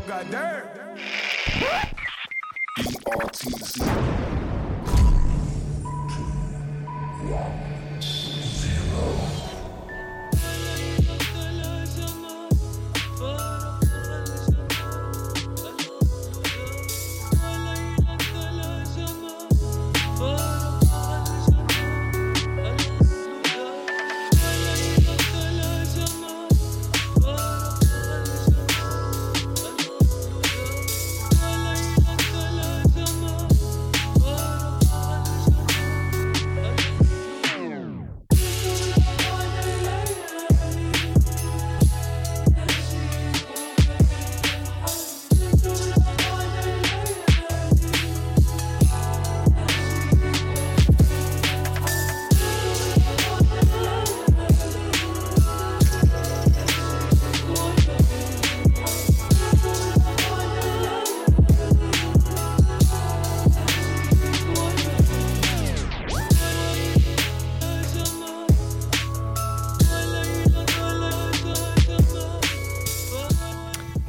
Show. Hello.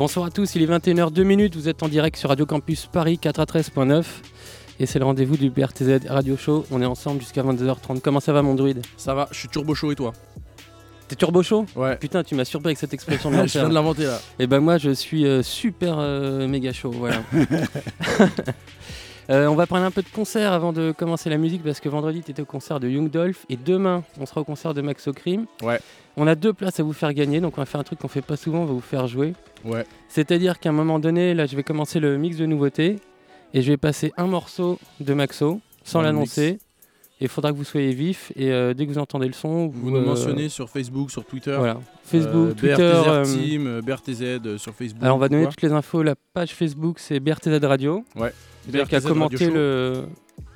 Bonsoir à tous, il est 21h02 vous êtes en direct sur Radio Campus Paris 93.9 et c'est le rendez-vous du BRTZ Radio Show. On est ensemble jusqu'à 22h30. Comment ça va mon druide? Ça va, je suis turbo chaud et toi? T'es turbo chaud? Ouais. Putain, tu m'as surpris avec cette expression de je viens de l'inventer là. Et ben moi je suis euh, super euh, méga chaud, voilà. Euh, on va parler un peu de concert avant de commencer la musique parce que vendredi tu étais au concert de Young Dolph et demain on sera au concert de Max O'Crim. Ouais. On a deux places à vous faire gagner donc on va faire un truc qu'on fait pas souvent, on va vous faire jouer. Ouais. C'est-à-dire qu'à un moment donné, là je vais commencer le mix de nouveautés et je vais passer un morceau de Maxo sans l'annoncer. Et il faudra que vous soyez vif et euh, dès que vous entendez le son, Vous nous euh, mentionnez sur Facebook, sur Twitter. Voilà. Facebook, euh, Twitter. BRTZ Team, BRTZ sur Facebook. alors on va donner toutes les infos. La page Facebook c'est BRTZ Radio. Ouais. C'est-à-dire qu'à BRTZ Radio commenter le.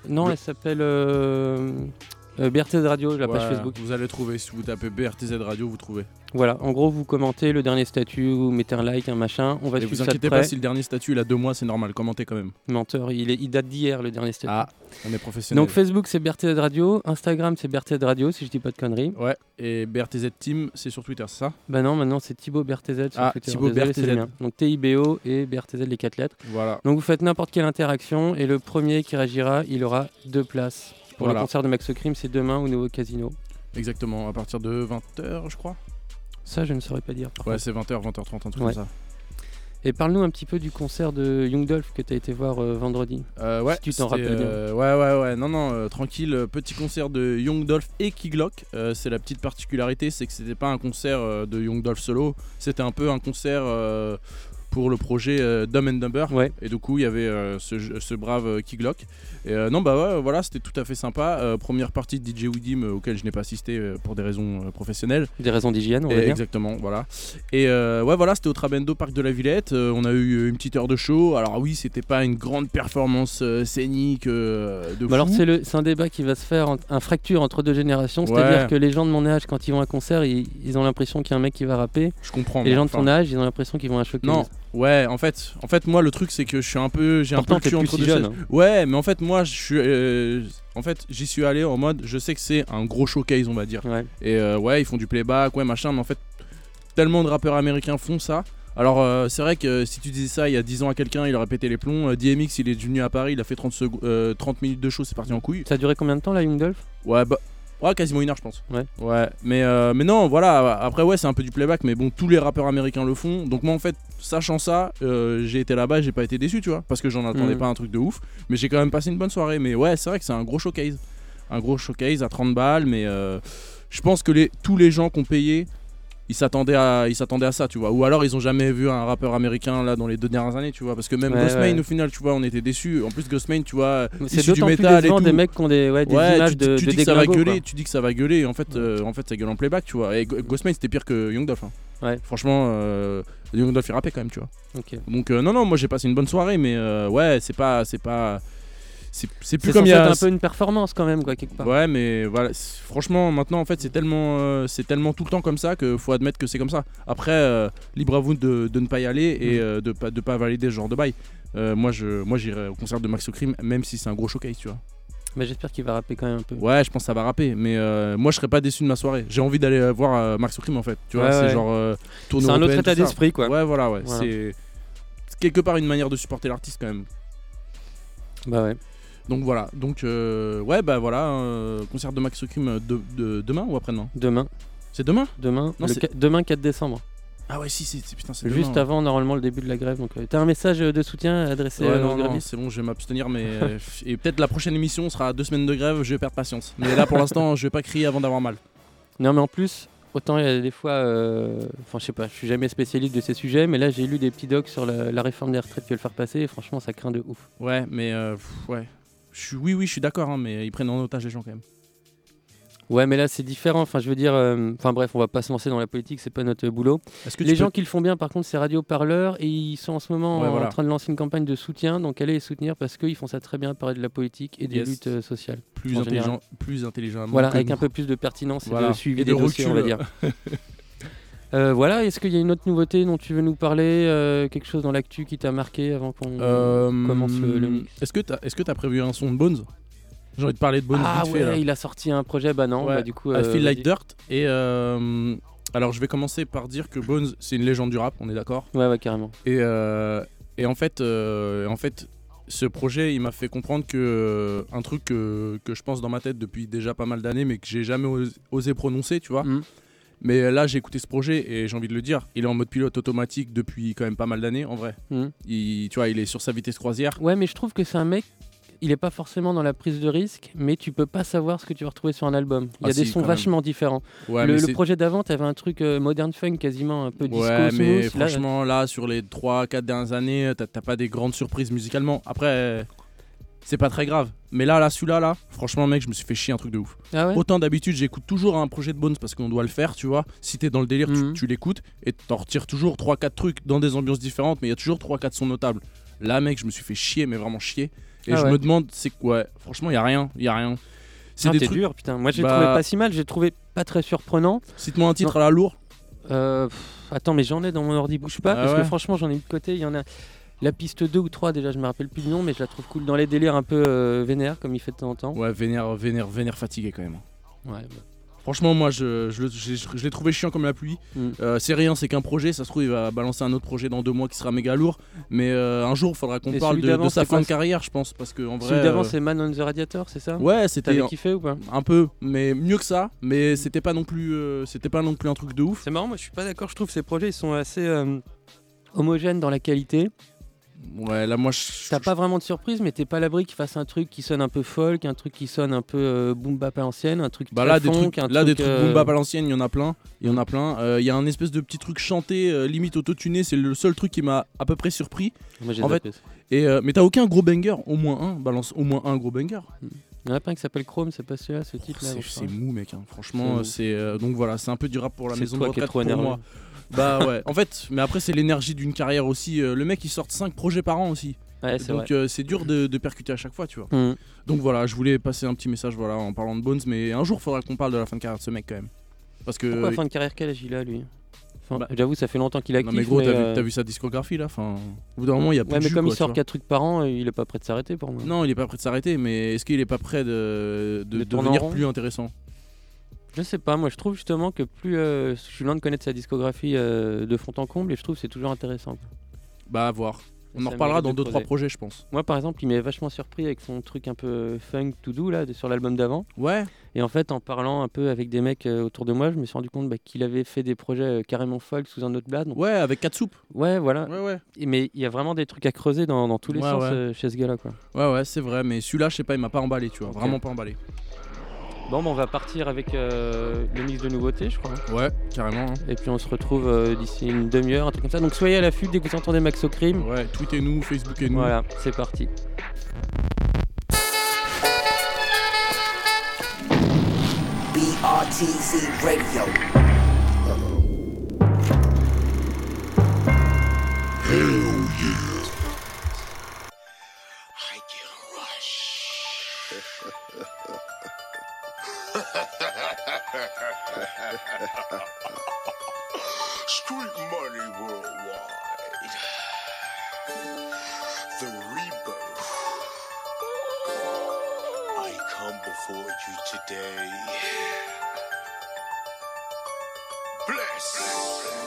Non, Le- elle s'appelle euh, BRTZ Radio, la page Facebook. Vous allez trouver, si vous tapez BRTZ Radio, vous trouvez. Voilà, en gros, vous commentez le dernier statut, vous mettez un like, un machin. On va Et suivre vous ça de inquiétez près. pas si le dernier statut il a deux mois, c'est normal, commentez quand même. Menteur, il, est- il date d'hier le dernier statut. Ah, on est professionnel. Donc Facebook c'est BRTZ Radio, Instagram c'est BRTZ Radio si je dis pas de conneries. Ouais, et BRTZ Team, c'est sur Twitter, c'est ça? Bah non, maintenant c'est Thibaut BRTZ sur Ah, Twitter. Thibaut Désolé, BRTZ. le. Donc TIBO et BRTZ les quatre lettres. Voilà. Donc vous faites n'importe quelle interaction et le premier qui réagira, il aura deux places. Pour Voilà. le concert de Max Crime, c'est demain au nouveau casino. Exactement, à partir de 20h, je crois. Ça, je ne saurais pas dire. Ouais, c'est 20h, 20h30, un truc Ouais. comme ça. Et parle-nous un petit peu du concert de Young Dolph que tu as été voir euh, vendredi. Euh, ouais, Si tu t'en rappelles bien. euh, ouais, ouais, ouais. Non, non, tranquille. Petit concert de Young Dolph et Kiglock. C'est la petite particularité, c'est que c'était pas un concert de Young Dolph solo. C'était un peu un concert pour le projet euh, Dumb and Dumber. Ouais. Et du coup, il y avait euh, ce, ce brave euh, Kiglock. Et euh, non, bah ouais, voilà, c'était tout à fait sympa. Première partie de DJ Widim auquel je n'ai pas assisté pour des raisons professionnelles. Des raisons d'hygiène, on Et va dire. exactement, voilà. Et ouais, voilà, c'était au Trabendo Parc de la Villette. On a eu une petite heure de show. Alors oui, c'était pas une grande performance scénique de Bah alors fou. c'est un débat qui va se faire, en- un fracture entre deux générations, c'est-à-dire Ouais. que les gens de mon âge, quand ils vont à un concert, ils, ils ont l'impression qu'il y a un mec qui va rapper, Je comprends. et les gens de ton âge, ils ont l'impression qu'ils vont à un showcase. Non, ouais, en fait, en fait, moi, le truc, c'est que je suis un peu, j'ai un peu le cul entre si deux jeune. hein. Ouais, mais en fait, moi, je suis, euh, en fait, j'y suis allé en mode, je sais que c'est un gros showcase, on va dire. Ouais. Et euh, ouais, ils font du playback, ouais, machin, mais en fait, tellement de rappeurs américains font ça. Alors, euh, c'est vrai que si tu disais ça il y a 10 ans à quelqu'un, il aurait pété les plombs. DMX, il est venu à Paris, il a fait 30, secou- euh, 30 minutes de show, c'est parti en couille. Ça a duré combien de temps, la Young Dolph? Ouais, bah. Ouais, quasiment une heure, je pense. Ouais. Ouais, mais, euh, mais non, voilà. Après, ouais, c'est un peu du playback, mais bon, tous les rappeurs américains le font. Donc, moi, en fait, sachant ça, euh, j'ai été là-bas, j'ai pas été déçu, tu vois, parce que j'en attendais Mhm. pas un truc de ouf. Mais j'ai quand même passé une bonne soirée. Mais ouais, c'est vrai que c'est un gros showcase. Un gros showcase à 30 balles, mais euh, je pense que les, tous les gens qui ont payé. Ils s'attendaient à, ils s'attendaient à ça, tu vois. Ou alors ils ont jamais vu un rappeur américain là dans les deux dernières années, tu vois. Parce que même Ouais, au final, tu vois, on était déçus. En plus, Ghostmane, tu vois, C'est du d'autant plus métal et tout. des mecs qui ont des, ouais, des images tu, de, tu de dis que ça va gueuler, quoi. tu dis que ça va gueuler, en fait, euh, en fait, ça gueule en playback, tu vois. Et Ghostman, c'était pire que Young Dolph. hein. Ouais. Franchement, euh, Young Dolph il rappait quand même, tu vois. Donc euh, non, non, moi j'ai passé une bonne soirée, mais euh, ouais, c'est pas, c'est pas, c'est plus comme il y a. un peu une performance quand même, quoi, quelque part. Ouais, mais voilà, franchement, maintenant en fait, c'est tellement, euh, c'est tellement tout le temps comme ça que faut admettre que c'est comme ça. Après, euh, libre à vous de, de ne pas y aller et Mm. euh, de pas, de pas valider ce genre de bail. Moi, je, moi, j'irai au concert de Max Crime, même si c'est un gros showcase, tu vois. Mais j'espère qu'il va rapper quand même un peu. Ouais, je pense que ça va rapper, mais euh, moi je serais pas déçu de ma soirée. J'ai envie d'aller voir euh, Max Crime en fait. Tu vois, Ouais, c'est ouais. genre euh, C'est un autre état d'esprit quoi. Ouais, voilà, ouais. Voilà. C'est quelque part une manière de supporter l'artiste quand même. Bah ouais. Donc voilà, donc euh, ouais, bah voilà, euh, concert de Max Crime de, de- demain ou après-demain Demain. C'est demain Demain, Non, le c'est- demain 4 décembre. Ah ouais, si, si, si, putain, c'est Juste demain. avant normalement le début de la grève. Donc euh, t'as un message de soutien adressé Ouais, euh, non, aux non, grévistes c'est bon, je vais m'abstenir, mais euh, et peut-être la prochaine émission sera à deux semaines de grève, je vais perdre patience. Mais là, pour l'instant, je vais pas crier avant d'avoir mal. Non mais en plus, autant il y a des fois, euh, enfin je sais pas, je suis jamais spécialiste de ces sujets, mais là j'ai lu des petits docs sur la, la réforme des retraites qu'ils veulent faire passer et franchement ça craint de ouf. Ouais, mais euh, pff, ouais, je suis, oui, oui, je suis d'accord, hein, mais ils prennent en otage les gens quand même. Ouais mais là c'est différent, enfin je veux dire, euh, enfin bref on va pas se lancer dans la politique, c'est pas notre boulot. Que Les gens peux- qui le font bien par contre c'est Radio Parleur et ils sont en ce moment Ouais, en voilà. train de lancer une campagne de soutien, donc allez les soutenir parce qu'ils font ça très bien, parler de la politique et des Yes. luttes euh, sociales. plus en intelligent, plus intelligent. Voilà, avec nous. un peu plus de pertinence et Voilà. de suivi Et de des dossiers, on va dire. Euh, voilà, est-ce qu'il y a une autre nouveauté dont tu veux nous parler euh, Quelque chose dans l'actu qui t'a marqué avant qu'on Euh, commence le, le mix? Est-ce que t'as prévu un son de Bones? J'ai envie de parler de Bones Ah vite ouais, fait là. il a sorti un projet, bah non, Ouais, bah du coup... I Feel Like. Dirt. Et alors, je vais commencer par dire que Bones, c'est une légende du rap, on est d'accord? Ouais, ouais, carrément. Et, et en fait, en fait, ce projet, il m'a fait comprendre que un truc que, que je pense dans ma tête depuis déjà pas mal d'années, mais que j'ai jamais osé, osé prononcer, tu vois? Mhm. Mais là, j'ai écouté ce projet et j'ai envie de le dire, il est en mode pilote automatique depuis quand même pas mal d'années, en vrai. Il, tu vois, il est sur sa vitesse croisière. Ouais, mais je trouve que c'est un mec, il est pas forcément dans la prise de risque, mais tu peux pas savoir ce que tu vas retrouver sur un album. Il y Ah a des si, sons même. vachement différents. Ouais, le, projet d'avant, t'avais un truc euh, modern funk quasiment un peu disco Ouais, mais smooth. Là, franchement, là, sur les 3-4 dernières années, t'as pas des grandes surprises musicalement. Après, euh, c'est pas très grave. Mais là, là, celui-là, là, franchement, mec, je me suis fait chier un truc de ouf. ah ouais Autant d'habitude, j'écoute toujours un projet de Bones parce qu'on doit le faire, tu vois. Si t'es dans le délire, tu- Mhm. tu, l'écoutes et t'en retires toujours 3-4 trucs dans des ambiances différentes, mais il y a toujours 3-4 sons notables. Là, mec, je me suis fait chier, mais vraiment chier. Et Ah je ouais. me demande, c'est quoi? Franchement, il y a rien, il y a rien. C'est Non, des trucs. dur, putain. Moi, j'ai Bah- trouvé pas si mal, j'ai trouvé pas très surprenant. Cite-moi un titre à la lourd. Euh, pff, attends, mais j'en ai dans mon ordi, bouge pas, Ah parce que franchement, j'en ai eu de côté. Il y en a la piste 2 ou 3, déjà, je me rappelle plus du nom, mais je la trouve cool dans les délires un peu euh, vénère, comme il fait de temps en temps. Ouais, vénère, vénère, vénère fatigué quand même. Ouais, bah. Franchement, moi, je, je, le- je- je l'ai trouvé chiant comme la pluie. Mm. Euh, c'est rien, c'est qu'un projet. Ça se trouve, il va balancer un autre projet dans deux mois qui sera méga lourd. Mais euh, un jour, il faudra qu'on parle de, sa fin de carrière, je pense. Parce que en vrai. Celui d'avant, euh, c'est Man on the Radiator, c'est ça? Ouais, c'était T'avais kiffé ou pas? un peu, mais mieux que ça. Mais c'était pas non plus, c'était pas non plus un truc de ouf. C'est marrant, moi je suis pas d'accord, je trouve que ces projets ils sont assez homogènes dans la qualité. Ouais, là, moi, je. T'as pas vraiment de surprise, mais t'es pas à l'abri qu'ils fassent un truc qui sonne un peu folk, un truc qui sonne un peu euh, boom bap à l'ancienne, un truc Bah là, des funk, trucs, un là, des truc, trucs euh, boom bap à l'ancienne, il y en a plein. Il y en a plein. Euh, Il y a un espèce de petit truc chanté, euh, limite autotuné. C'est le seul truc qui m'a à peu près surpris. Moi, en. Et euh, mais t'as aucun gros banger, au moins un. Balance au moins un gros banger. Il y en a pas un qui s'appelle Chrome, c'est pas celui-là, ce titre là. C'est mou, mec. hein. Franchement, C'est euh, donc voilà, c'est un peu du rap pour la maison de retraite trop pour moi. Bah ouais. En fait, mais après c'est l'énergie d'une carrière aussi. Euh, le mec il sort 5 projets par an aussi. Ouais. Donc euh, c'est dur de, de percuter à chaque fois, tu vois. Hum. Donc voilà, je voulais passer un petit message voilà en parlant de Bones, mais un jour faudra qu'on parle de la fin de carrière de ce mec quand même. Parce que Pourquoi fin de carrière quel âge il a lui? Enfin, Bah, J'avoue, ça fait longtemps qu'il a non mais gros, t'as euh, vu, t'as vu sa discographie là. Enfin, au bout d'un moment il y a plus Ouais, de mais jus, comme quoi, il sort vois. 4 trucs par an, il est pas prêt de s'arrêter pour moi. Non, il est pas prêt de s'arrêter, mais est-ce qu'il est pas prêt de, devenir plus intéressant? Je sais pas, moi je trouve justement que plus euh, je suis loin de connaître sa discographie euh, de fond en comble et je trouve que c'est toujours intéressant. quoi. Bah à voir. On Ça en reparlera mérite dans de 2-3 creuser. projets, je pense. Moi par exemple, il m'avait vachement surpris avec son truc un peu funk tout doux là de- sur l'album d'avant. Ouais. Et en fait, en parlant un peu avec des mecs euh, autour de moi, je me suis rendu compte bah, qu'il avait fait des projets euh, carrément folk sous un autre blad. Donc, Ouais, avec 4 soupes. ouais, voilà. Ouais, ouais. Et- Mais il y a vraiment des trucs à creuser dans, dans tous les Ouais, sens ouais. euh, chez ce gars-là. Quoi. Ouais, ouais, c'est vrai, mais celui-là, je sais pas, il m'a pas emballé, tu vois. Ok. Vraiment pas emballé. Bon, bah, on va partir avec euh, le mix de nouveautés, je crois. Ouais, carrément. hein. Et puis on se retrouve euh, d'ici une demi-heure, un truc comme ça. Donc soyez à l'affût dès que vous entendez Max au crime. Ouais, tweetez-nous, Facebookez-nous. Voilà, c'est parti. BRTC Radio. I Street money worldwide. The rebirth. I come before you today. Bless.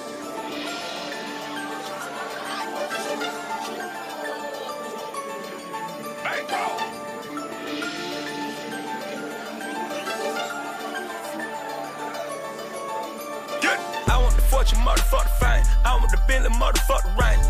Motherfucker fame. I want the Bentley, motherfucker rain.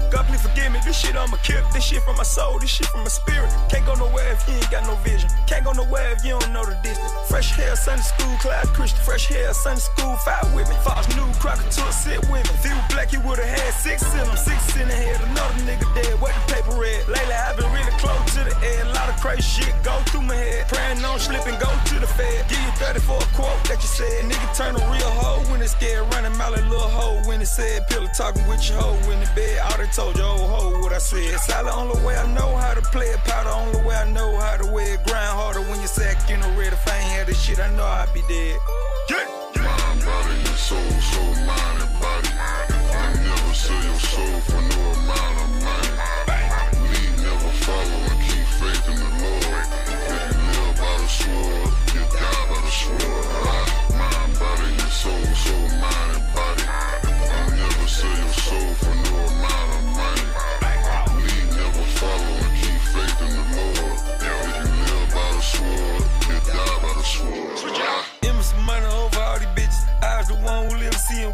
Forgive me. This shit I'ma kill. This shit from my soul. This shit from my spirit. Can't go nowhere if you ain't got no vision. Can't go nowhere if you don't know the distance. Fresh hair, Sunday school, class Christian. Fresh hair, Sunday school, fight with me. Fox new cracker to a sit with me. If was black, he would've had six in him. Six in the head. Another nigga dead. What the paper read? Lately, I've been really close to the edge. A lot of crazy shit go through my head. Praying on slipping, go to the fed. Give you 30 for a quote that you said. Nigga turn a real hoe when it's scared. Running like little hoe when it said. Pillow talking with your hoe in the bed. All they told you, old what I said. Silent, only way I know how to play it. Powder, only way I know how to wear it. Grind harder when you sack in the red. If I ain't had this shit, I know I'd be dead. Get. Mind, body, and soul, soul, mind, and body. I never sell your soul for no amount of money. Lead, never follow, and keep faith in the Lord. If you live by the sword, you die by the sword. Mind, body, and soul, soul, mind, and body. I never sell your soul for no money over all these bitches. I was the one who live seeing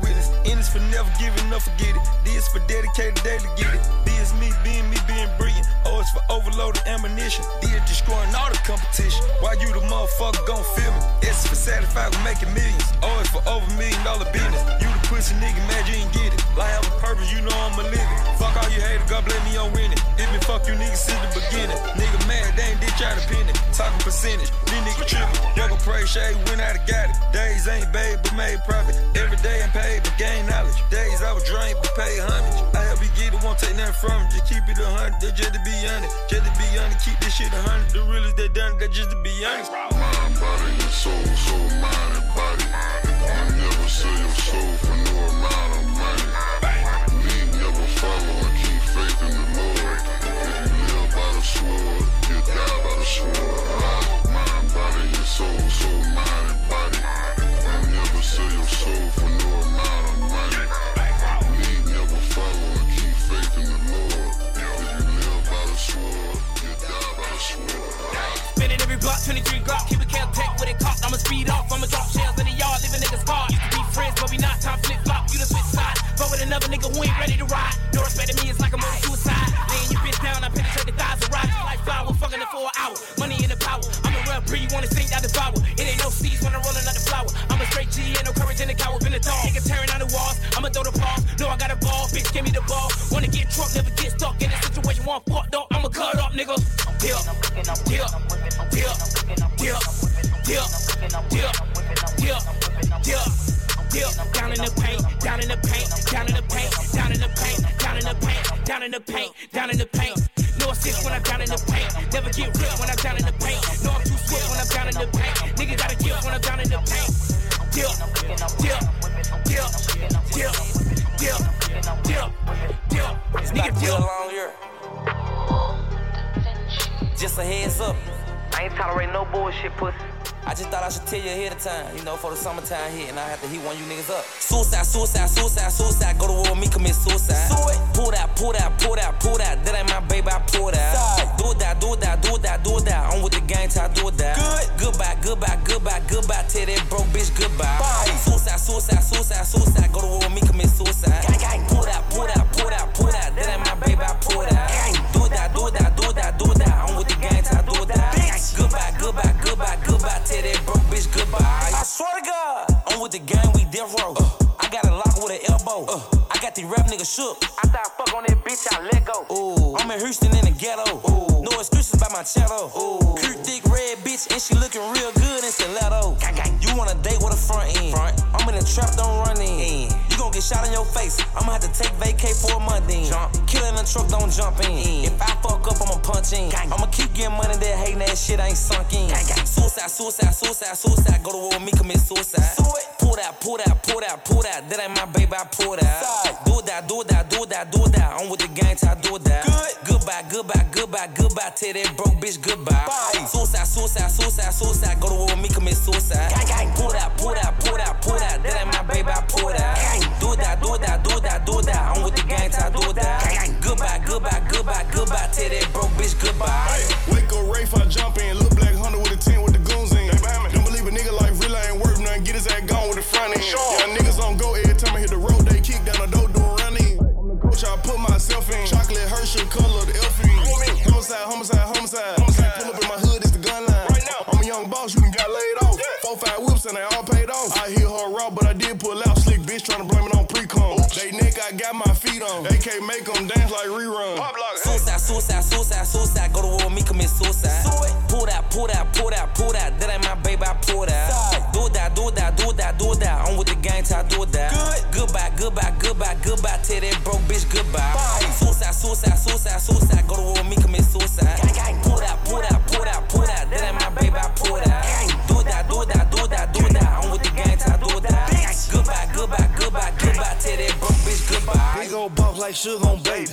this for never giving up, forget it. This for dedicated daily, get it. This me being me being brilliant. Oh, it's for overloaded ammunition. This destroying all the competition. Why you the motherfucker gon' feel me? It's for satisfied with making millions. Oh, it's for over million dollar business. You the pussy nigga, mad you ain't get it. Life have a purpose, you know I'ma live it. Fuck all you haters, God blame me on winning. It been fuck you niggas since the beginning. Nigga mad, they ain't ditch out a penny. Talking percentage, these niggas tripping. Young pray shade, went out and got it. Days ain't babe, but made profit. Every day I'm paid, but gain knowledge. Days I was drained, but paid homage. I help you get it, won't take nothing from it. Just keep it a hundred, that's just to be honest. Just to be honest, keep this shit a hundred. The realest they done it, that's just to be honest. Mind, body, and soul, soul, mind, and body. I never sell your soul for no amount of money. Lead, never follow, and keep faith in the Lord. If you live by the sword, you die by the sword. Mind, body, and soul, soul, mind, and body. Sell your soul for no amount of money. Lead, never follow, and keep faith in the Lord. If you live by the sword, you die by the sword. Spinning every block, 23 Glock, keep it Caltech with it cocked. I'ma speed off, I'ma drop shells in the yard, leaving niggas hard. Used to be friends, but we not time flip flop. You done switch sides, but with another nigga who ain't ready to ride. No respect to me, it's like I'm on suicide. Laying your bitch down, I penetrate the thighs of ride. Like flower, fucking it for an hour. Money savage a coward been a dog. Nigga tearing down the walls, I'ma throw the ball. No, I got a ball, bitch, give me the ball. Wanna get drunk, never get stuck in a situation where I'm fucked up. I'ma cut up, nigga. Dip, dip, dip, dip, dip, dip, dip, dip. Down in the paint, down in the paint, down in the paint, down in the paint, down in the paint, down in the paint, down in the paint. No assist when I'm down in the paint. Never get ripped when I'm down in the paint. No, I'm too swift when I'm down in the paint. Nigga got a gift when I'm down in the paint. Dip, dip, dip, dip, dip, dip, dip. Nigga dip. Just a heads up. I ain't tolerating no bullshit, pussy. I just thought I should tell you ahead of time, you know, for the summertime hit, and I have to heat one of you niggas up. Suicide, suicide, suicide, suicide. Go to war with me, commit suicide. Pull that, pull that, pull that, pull that. That ain't my baby, I pull that. Do it that, do it that, do it that, do it that. I'm with the gang till I do it that. Good. Goodbye, goodbye, goodbye, goodbye. Tell that broke bitch goodbye. Suicide, suicide, suicide, suicide. Go to war with me, commit suicide. Pull that, pull that, pull that, pull that. That ain't my baby, I pull that. Do it that, do it that, do it that, do it that. I'm with the gang till I do it that. Goodbye, goodbye, goodbye, goodbye. Tell that broke bitch goodbye. I swear to God, I'm with the gang, we death row. Uh. I got a lock with an elbow. I got the rap nigga shook. I fuck on that bitch, I let go. Ooh, I'm in Houston in the ghetto. Ooh, no excuses by my cello. Ooh, cute thick red bitch and she looking real good in stiletto. You want a date with a front end? Front. I'm in the trap, don't run in. You gon' get shot in your face. I'ma have to take vacay for a month then. Jump. Killing the truck, don't jump in. If I fuck up, I'ma punch in. I'ma keep getting money that hating that shit ain't sunk in. Suicide, suicide, suicide, suicide. Go to war with me, commit suicide. Pull Pull that, pull that, pull that, pull that. That ain't my baby, I pull that. Do that, do that, do that, do that. I'm with the gang I do that. Goodbye, goodbye, goodbye, goodbye. Tell that broke bitch goodbye. Suicide, suicide, suicide, suicide. Go to war with me, commit suicide. Pull that, pull that, pull that, pull that. That ain't my baby, I pull that. Do that, do that, do that, do that. I'm with the gang I do that. Goodbye, goodbye, goodbye, goodbye. Tell that broke bitch goodbye. Wake up, Rafe, I jump in. Look worth nothing. Get his ass gone with the front end. Yeah, niggas on go every time I hit the road. They kick down the door, do a run in. I'm the coach, I put myself in. Chocolate Herschel color, the Elfie. Homicide, homicide, homicide. homicide. Pull up in my hood, it's the gun line. Right now, I'm a young boss, you done got laid off. Four, five whips and they all paid off. I hear her raw, but I did pull out. Slick bitch trying to blame it on pre-com. They neck, I got my feet on. They can't make them dance like rerun. Suicide, suicide, suicide, suicide. Go to war with me, commit suicide. Pull that, pull that, pull that, pull that. That ain't my baby, I pull that. Do that, do that, do that, do that. I'm with the gang till I do that. Goodbye, goodbye, goodbye, goodbye. Tell that broke bitch goodbye. Suicide, suicide, suicide, suicide. Go to war with me, commit suicide. Pull that, pull that, pull that, like sugar on baby.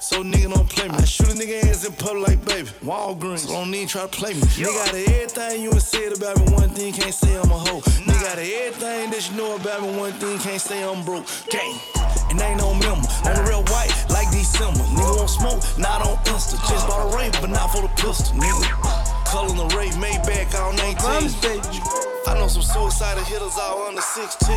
So nigga don't play me. I shoot a nigga ass in public like baby. Walgreens, so don't even try to play me. Nigga out of everything you done said about me, one thing can't say I'm a hoe. Nigga out of everything that you know about me, one thing can't say I'm broke. Gang. And ain't no member. On the real white, like December. Nigga won't smoke, not on Insta. Just bought a ring, but not for the pistol, nigga. Color the rate, Maybach all 19. I know some suicidal hitters all under 16.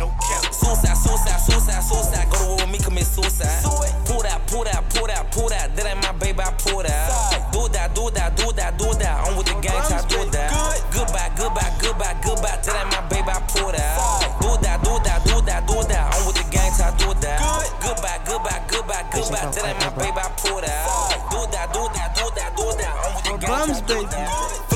No cap. Suicide, suicide, suicide, suicide. Go to war with me, commit suicide. Pull that, pull that, pull that, pull that. That ain't my baby, I pull that. Do that, do that, do that, do that. I'm with the gang till I do that. Goodbye, goodbye, goodbye, goodbye. That ain't my baby, I pull that. Do that, do that, do that, do that. I'm with the gang till I do that. Goodbye, goodbye, goodbye, goodbye. That ain't my baby, I pull that. Do that, do that, do that, do that. I'm with the gang till I do that.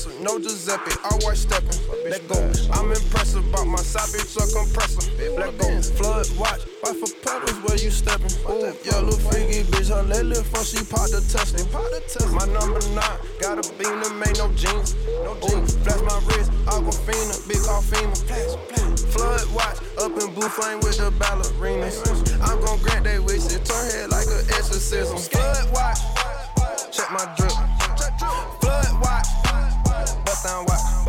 All expensive, no Giuseppe, all white stepping. Let go. I'm impressive about my side bitch a compressor. Let go. Flood watch, why for pedals where you stepping? Ooh, yeah, little freaky bitch, her leg lift from she pot the testing. My number nine, got a beam that made no jeans. No jeans. Flash my wrist, Aquafina, big Alfina. Flood watch, up in blue flame with the ballerinas. I'm gon' grant they wishes, turn head like an exorcism. Flood watch, check my drip. Down watch.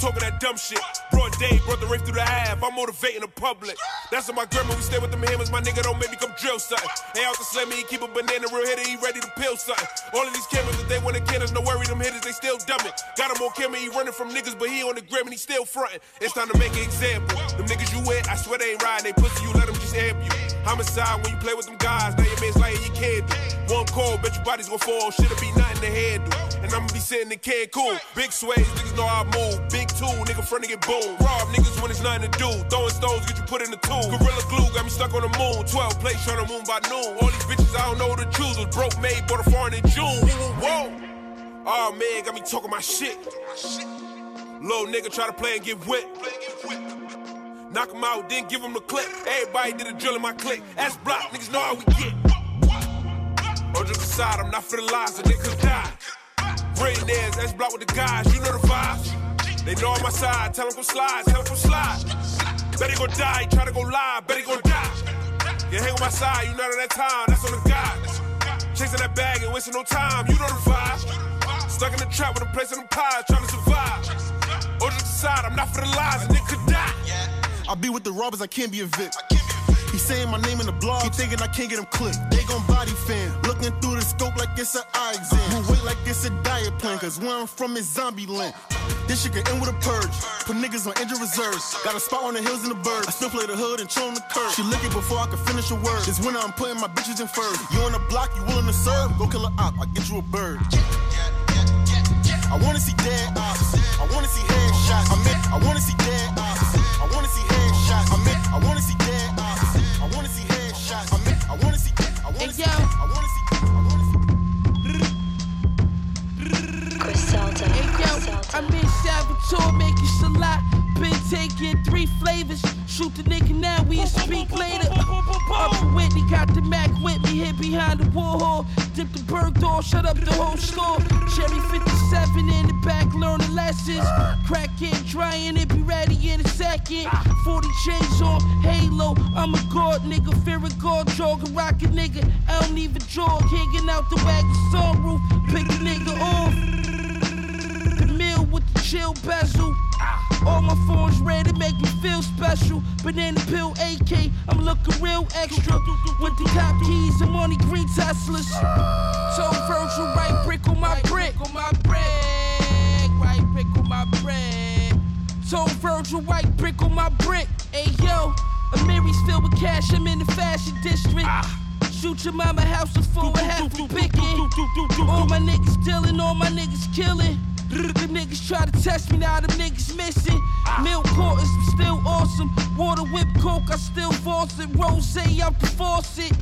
Talking that dumb shit. Broad day, brought the rape through the ab. I'm motivating the public. That's what my grandma, we stay with them hammers. My nigga don't make me come drill something. Hey, out the slam me, he keep a banana real hitter, he ready to peel something. All of these cameras, if they wanna can us, no worry, them hitters, they still dumbing. Got him on camera, he running from niggas, but he on the gram and he still fronting. It's time to make an example. Them niggas you with, I swear they ain't riding, they pussy, you let them just amp you. Homicide when you play with them guys, now your man's lying, you can't do. Call, bet your body's gonna fall, shit'll be nothing to handle. And I'ma be sitting in Cancun. Big sways, niggas know I move. Big two, nigga front to get boom. Rob niggas when it's nothing to do. Throwing stones, get you put in the tomb. Gorilla glue got me stuck on the moon. 12 plates trying to moon by noon. All these bitches, I don't know who to choose. Was broke, made, bought a foreign in June. Whoa. Oh man, got me talking my shit. Little nigga try to play and get wet. Knock him out, then give him the clip. Everybody did a drill in my clique. Ass block, niggas know how we get. Just aside, I'm not for the lies, a nigga die. Rain theirs, ass block with the guys, you know the vibes. They know on my side, tell them go slide, tell them go slide. Bet he gon' die, try to go live, bet he gon' die. You hang on my side, you know that time, that's on the guys. Chasing that bag and wasting no time, you know the vibe. Stuck in the trap with a place in them pies, trying to survive. Just aside, I'm not for the lies, a nigga could die. I be with the robbers, I can't be a Vic. He saying my name in the blog, he thinking I can't get him clicked. They gon' body fan, looking through the scope like it's an eye exam. Move weight like it's a diet plan, cause where I'm from is zombie land. This shit can end with a purge. Put niggas on injured reserves. Got a spot on the hills in the birds. I still play the hood and chill on the curb. She lick it before I can finish a word. This winter I'm putting my bitches in furs. You on the block, you willing to serve? Go kill a op, I get you a bird. I wanna see dead ops. I wanna see headshots. I mean, I wanna see dead ops. I wanna see headshots. I mean, I wanna see dead. I wanna see headshots. I mean, I wanna see. I wanna see. I wanna see. Hey yo, I'm in Salvatore making salat. Been taking three flavors. Shoot the nigga now, we speak later. Up in Whitney, got the Mac with me, hid behind the Warhol. Dip the bird door, shut up the whole store. Cherry 57 in the back, learning lessons. Crack it, drying it, be ready in a second. 40 chains on, halo. I'm a god nigga, fear a god, jog a rocket nigga. I don't even jog, hanging out the wagon sunroof. Pick a nigga off. With the chill bezel. All my phones ready to make me feel special. Banana pill AK, I'm looking real extra. With the cop keys and money green Teslas. So Virgil, right brick on my brick. On my brick. Right brick on my brick. So Virgil, white brick on my brick. Hey yo, Amiri's filled with cash, I'm in the fashion district. Ah. Shoot your mama house of full and half a picking. All my niggas dealing, all my niggas killing. The niggas try to test me, now them niggas missing. Milk quarters, still awesome. Water whip coke, I still force it. Rose out the faucet.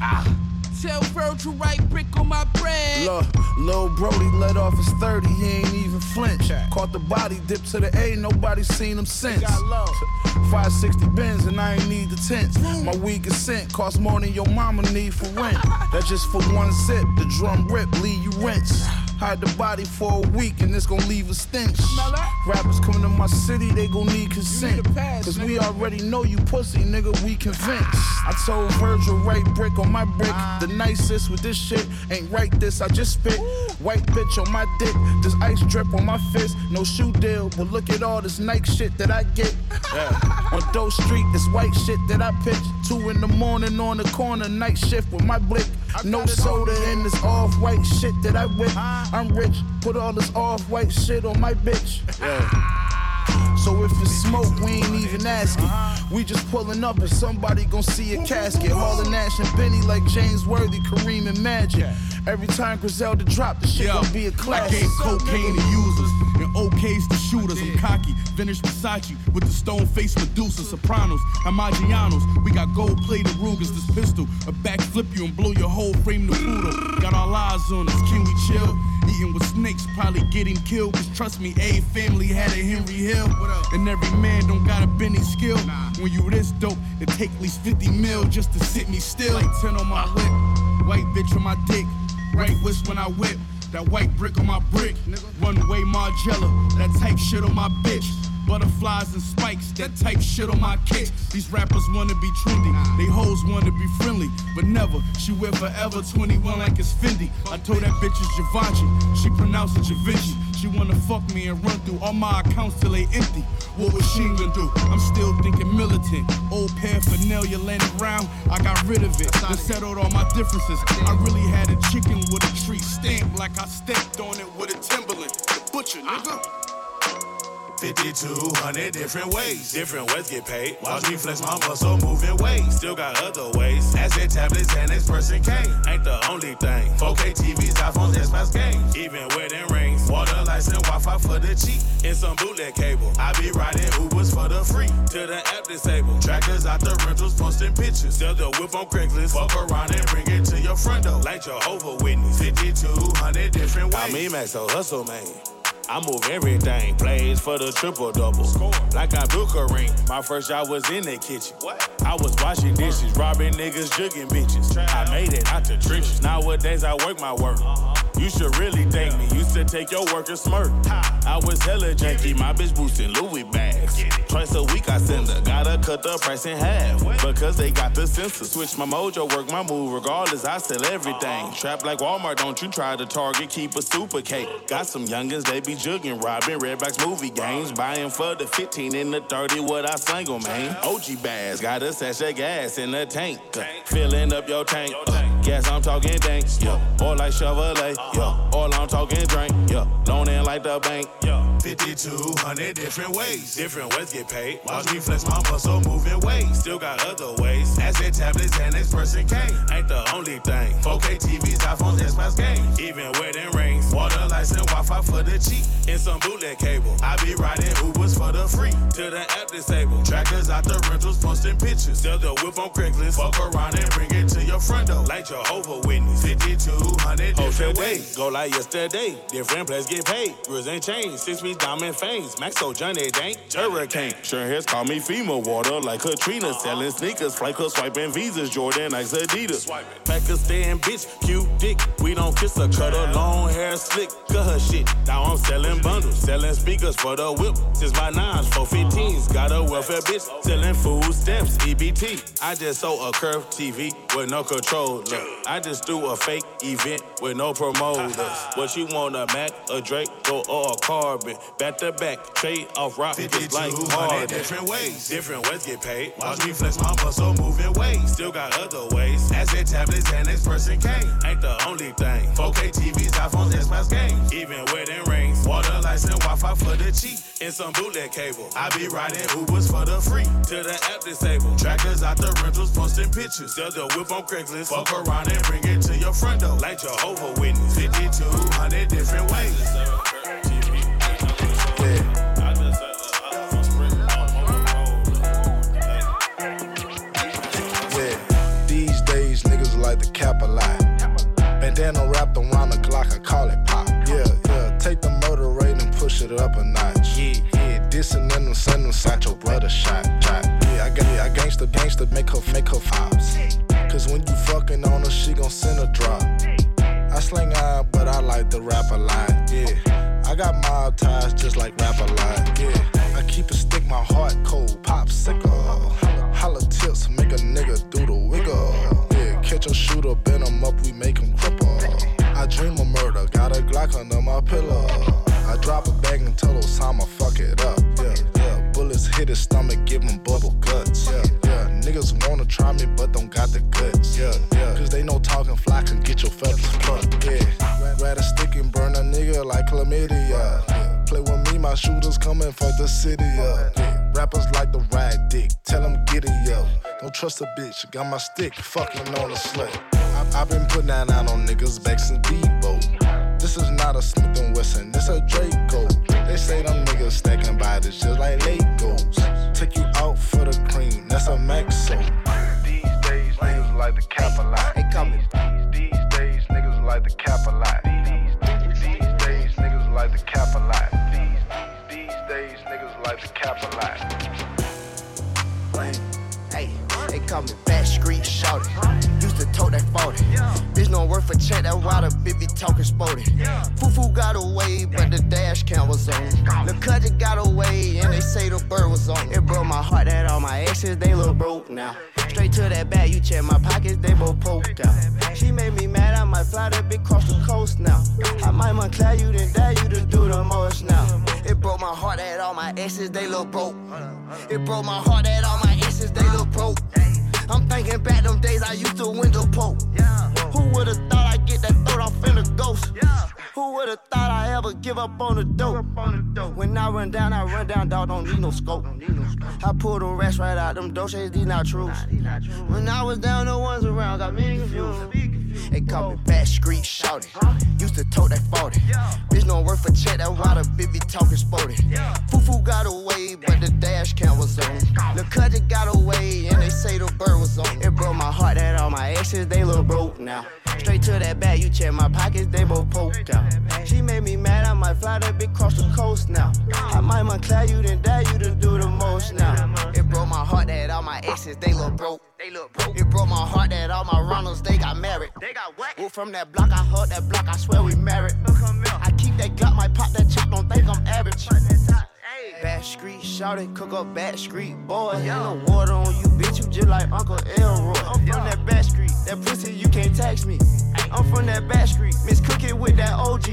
Ah. Tell Virgil right brick on my bread. Look, Lil Brody let off his 30, he ain't even flinch. Caught the body, dip to the A, nobody seen him since. 560 bins and I ain't need the tents. My weed is sent, cost more than your mama need for rent. That's just for one sip, the drum rip, leave you rinse. Hide the body for a week and it's gonna leave a stench. Rappers coming to my city, they gon' need consent. Cause we already know you pussy, nigga, we convinced. I told Virgil, right brick on my brick. Uh-huh. The nicest with this shit ain't right this, I just spit. White bitch on my dick, this ice drip on my fist. No shoe deal, but look at all this Nike shit that I get. On Doe Street, this white shit that I pitch. Two in the morning on the corner, night shift with my blick. No soda in this off white shit that I whip. I'm rich, put all this off white shit on my bitch. So if it's smoke, we ain't even asking. We just pulling up and somebody gon' see a casket. Hauling Nash and Benny like James Worthy, Kareem and Magic. Every time Griselda drop, the shit gon' be a classic. gave cocaine to users OK's the shooters. I'm cocky, vintage Versace with the stone face Medusa. Sopranos, Amagianos. We got gold plated Rugers. This pistol, a backflip you and blow your whole frame to poodle. Got our lives on us. Can we chill? Eating with snakes, probably getting killed. Cause trust me, a family had a Henry Hill. And every man don't got a Benny skill. When you this dope, it take at least 50 mil just to sit me still. Like 10 on my ah. whip, white bitch on my dick. Right wrist when I whip. That white brick on my brick. Runway Margiela. That type shit on my bitch. Butterflies and spikes, that type shit on my kicks. These rappers wanna be trendy, they hoes wanna be friendly, but never. She wear forever 21 like it's Fendi. I told that bitch it's Givenchy, she pronounced it Givenchy. She wanna fuck me and run through all my accounts till they empty. What was she gonna do? I'm still thinking militant. Old paraphernalia landed around, I got rid of it. Then settled all my differences. I really had a chicken with a tree stamp like I stepped on it with a Timberland. The butcher, nigga. 5200 different ways. Different ways get paid. Watch me flex my muscle moving ways. Still got other ways. Asset tablets and experts person came. Ain't the only thing. 4K TVs, iPhones, Xbox games. Even wedding rings. Water license, Wi-Fi for the cheap. And some bootleg cable. I be riding Ubers for the free. To the app disabled. Trackers out the rentals posting pictures. Sell the whip on Craigslist. Fuck around and bring it to your front door. Like Jehovah Witness. 5200 different ways. I mean, Max, so hustle, man. I move everything, plays for the triple double. Like I book a ring. My first job was in the kitchen. I was washing dishes, robbing niggas, jugging bitches. I made it out the trenches. Nowadays I work my work. You should really thank me. Used to take your work and smirk. I was hella janky, my bitch boosting Louis bags. Twice a week I send her, gotta cut the price in half. Because they got the sensor. Switch my mojo, work my move. Regardless, I sell everything. Trap like Walmart, don't you try to target, keep a super cake. Got some youngins, they be jugging, robbing Redbox movie games. Buying for the 15 and the 30, what I 'em, man. OG bags, got a sash of gas in the tank. Uh, filling up your tank. Uh, gas, I'm talking tanks, yeah. Or like Chevrolet, yeah. Or I'm talking drink, yeah. Loaning like the bank, yeah. 5200 different ways. Different ways get paid. Watch me flex my muscle moving ways. Still got other ways. Asset tablets and experts and cane. Ain't the only thing. 4K TVs, iPhones, Xbox games. Even wedding rings. Water license, Wi-Fi for the cheap. And some bootleg cable. I be riding Ubers for the free. To the app disabled. Trackers out the rentals posting pictures. Sell the whip on Craigslist. Fuck around and bring it to your front door. Like Jehovah Witness. 5200 different ways. Go like yesterday. Different place get paid. Grills ain't changed. Six feet diamond fangs. Max so Johnny Dank. Hurricane. Sure hairs call me FEMA water. Like Katrina. Uh-huh. Selling sneakers. Flight club swiping visas. Jordan Nikes Adidas. Pakistan bitch. Cute dick. We don't kiss her. Cut her long hair slick. Cut her shit. Now I'm selling bundles. Selling speakers for the whip. Since my nines. 415s. Got a welfare bitch. Selling food stamps. EBT. I just sold a curved TV with no controller. I just threw a fake event with no promoters. What you want, a Mac, a Drake, or a Carbon? Back to back, trade off rock just like 5200 hard. different ways. Different ways get paid. Watch me flex my muscle moving ways. Still got other ways. Asset tablets and experts and cane. Ain't the only thing. 4K TVs, iPhones, Xbox games. Even wedding rings. Water license, Wi-Fi for the cheap. And some bootleg cable. I be riding Ubers for the free. To the app disabled. Trackers out the rentals posting pictures. Sell the whip on Craigslist. Fuck around and bring it to your front door. Like Jehovah Witness. 5200 different ways. The I call it pop. Yeah, yeah, take the motor rate and push it up a notch. Yeah, yeah, dissing in them, send them side your brother shot, shot. Yeah, I got, yeah, I gangsta, gangsta, make her, make her pops. Cause when you fucking on her, she gon' send a drop. I slang iron, but I like to rap a lot. Yeah, I got mob ties just like rap a lot. Yeah, I keep a stick, my heart cold, popsicle. Holla tips, make a nigga do the wiggle. Yeah, catch a shooter, bend him up, we make him cripple. I dream of murder, got a Glock under my pillow. I drop a bag and tell Osama, fuck it up. Yeah, yeah, bullets hit his stomach, give him bubble guts. Yeah, yeah, niggas wanna try me, but don't got the guts. Yeah, yeah, cause they know talking fly can get your feathers plucked. Yeah, rather stick and burn a nigga like chlamydia. Yeah, play with me, my shooters coming for the city. Yeah, yeah. Rappers like the ride dick, tell them get it up. Don't trust a bitch, got my stick, fucking on a slut. I, I've been putting that out on niggas back since Debo. This is not a Smith and Wesson, this a Draco. They They say them niggas stacking by bodies just like Legos. Take you out for the cream, that's a maxo. These days niggas like to cap a lot. They coming. These days niggas like to cap a lot. Like to cap a lot. Hey, they call me back street shouty. Used to tote that 40. Bitch no worth a check, that why the bitch be talking sporty. Fufu got away, but the dash cam was on. The cousin got away, and they say the bird was on. It broke my heart that all my exes, they look broke now. Straight to that bag, you check my pockets, they both poked out. She made me mad, I might fly that bitch cross the coast now. I might Montclair you, then dare you to do the most now. Broke my heart that all my exes, they look broke. It broke my heart that all my exes, they look broke. I'm thinking back them days I used to window poke. Who would've thought I'd get that throat off in a ghost? Who would've thought I'd ever give up on the dope? When I run down, I run down, dog, don't need no scope. I pull the rest right out, them doshas, these not true. When I was down, no one's around, got me confused. They call me back street shouty. Used to tote that 40. Bitch no worth a check, that why the be talking sporty. Fufu got away, but the dash cam was on. The cousin got away, and they say the bird was on. It broke my heart that all my exes, they look broke now. Straight to that bag, you check my pockets, they both poked out. She made me mad, I might fly that bitch cross the coast now. I might Montclair you, then die, you to do the most now. It broke my heart that all my exes, they look broke. They look broke. It broke my heart that all my runners, they got married. They got what? Well, from that block, I heard that block, I swear we married. I keep that gut, might pop that chick, don't think I'm average. Back street, shout it, cook up back street, boy. No water on you, bitch. You just like Uncle Elroy. I'm from that back street, that pussy you can't tax me. I'm from that back street, Miss Cookie with that OG.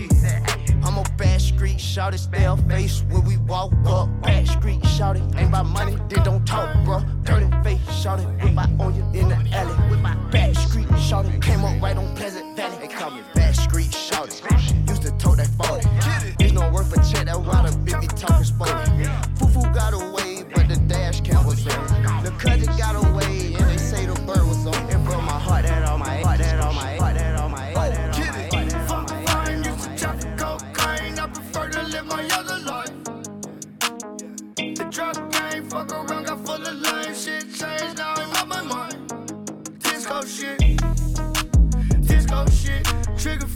I'm a back street, shout it, stale face when we walk up. Back street, shout it, ain't about money, then don't talk, bro. Dirty face, shout it, whip out on in the alley. With my back street, shout it, came up right on Pleasant Valley. They call me back street, shout it. Used to tote that 40. It's no worth a check, that the bitch be talking sporty. Fufu got away, but the dash cam was on. The cousin got away, Trigger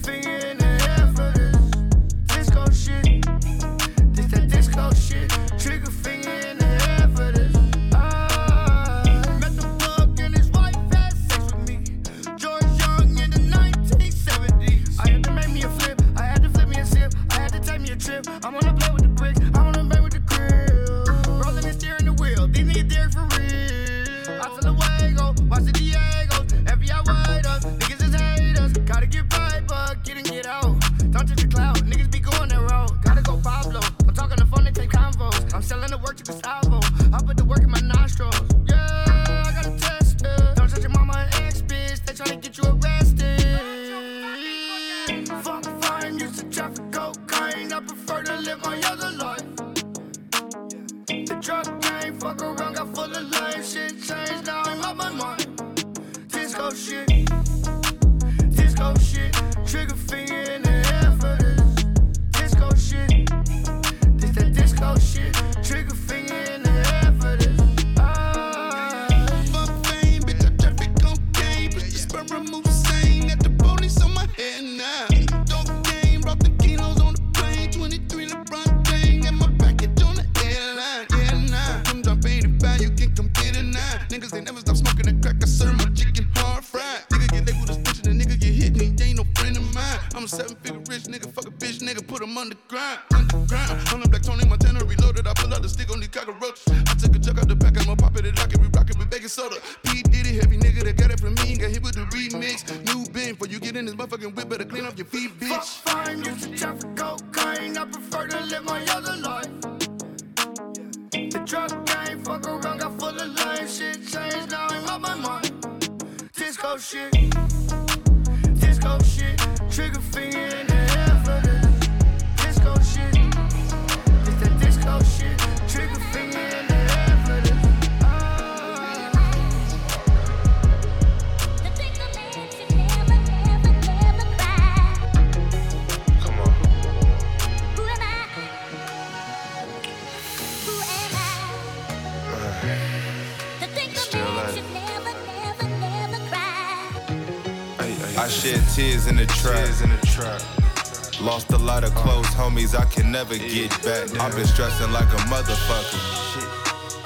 lot of close homies I can never get back. I've been stressing like a motherfucker.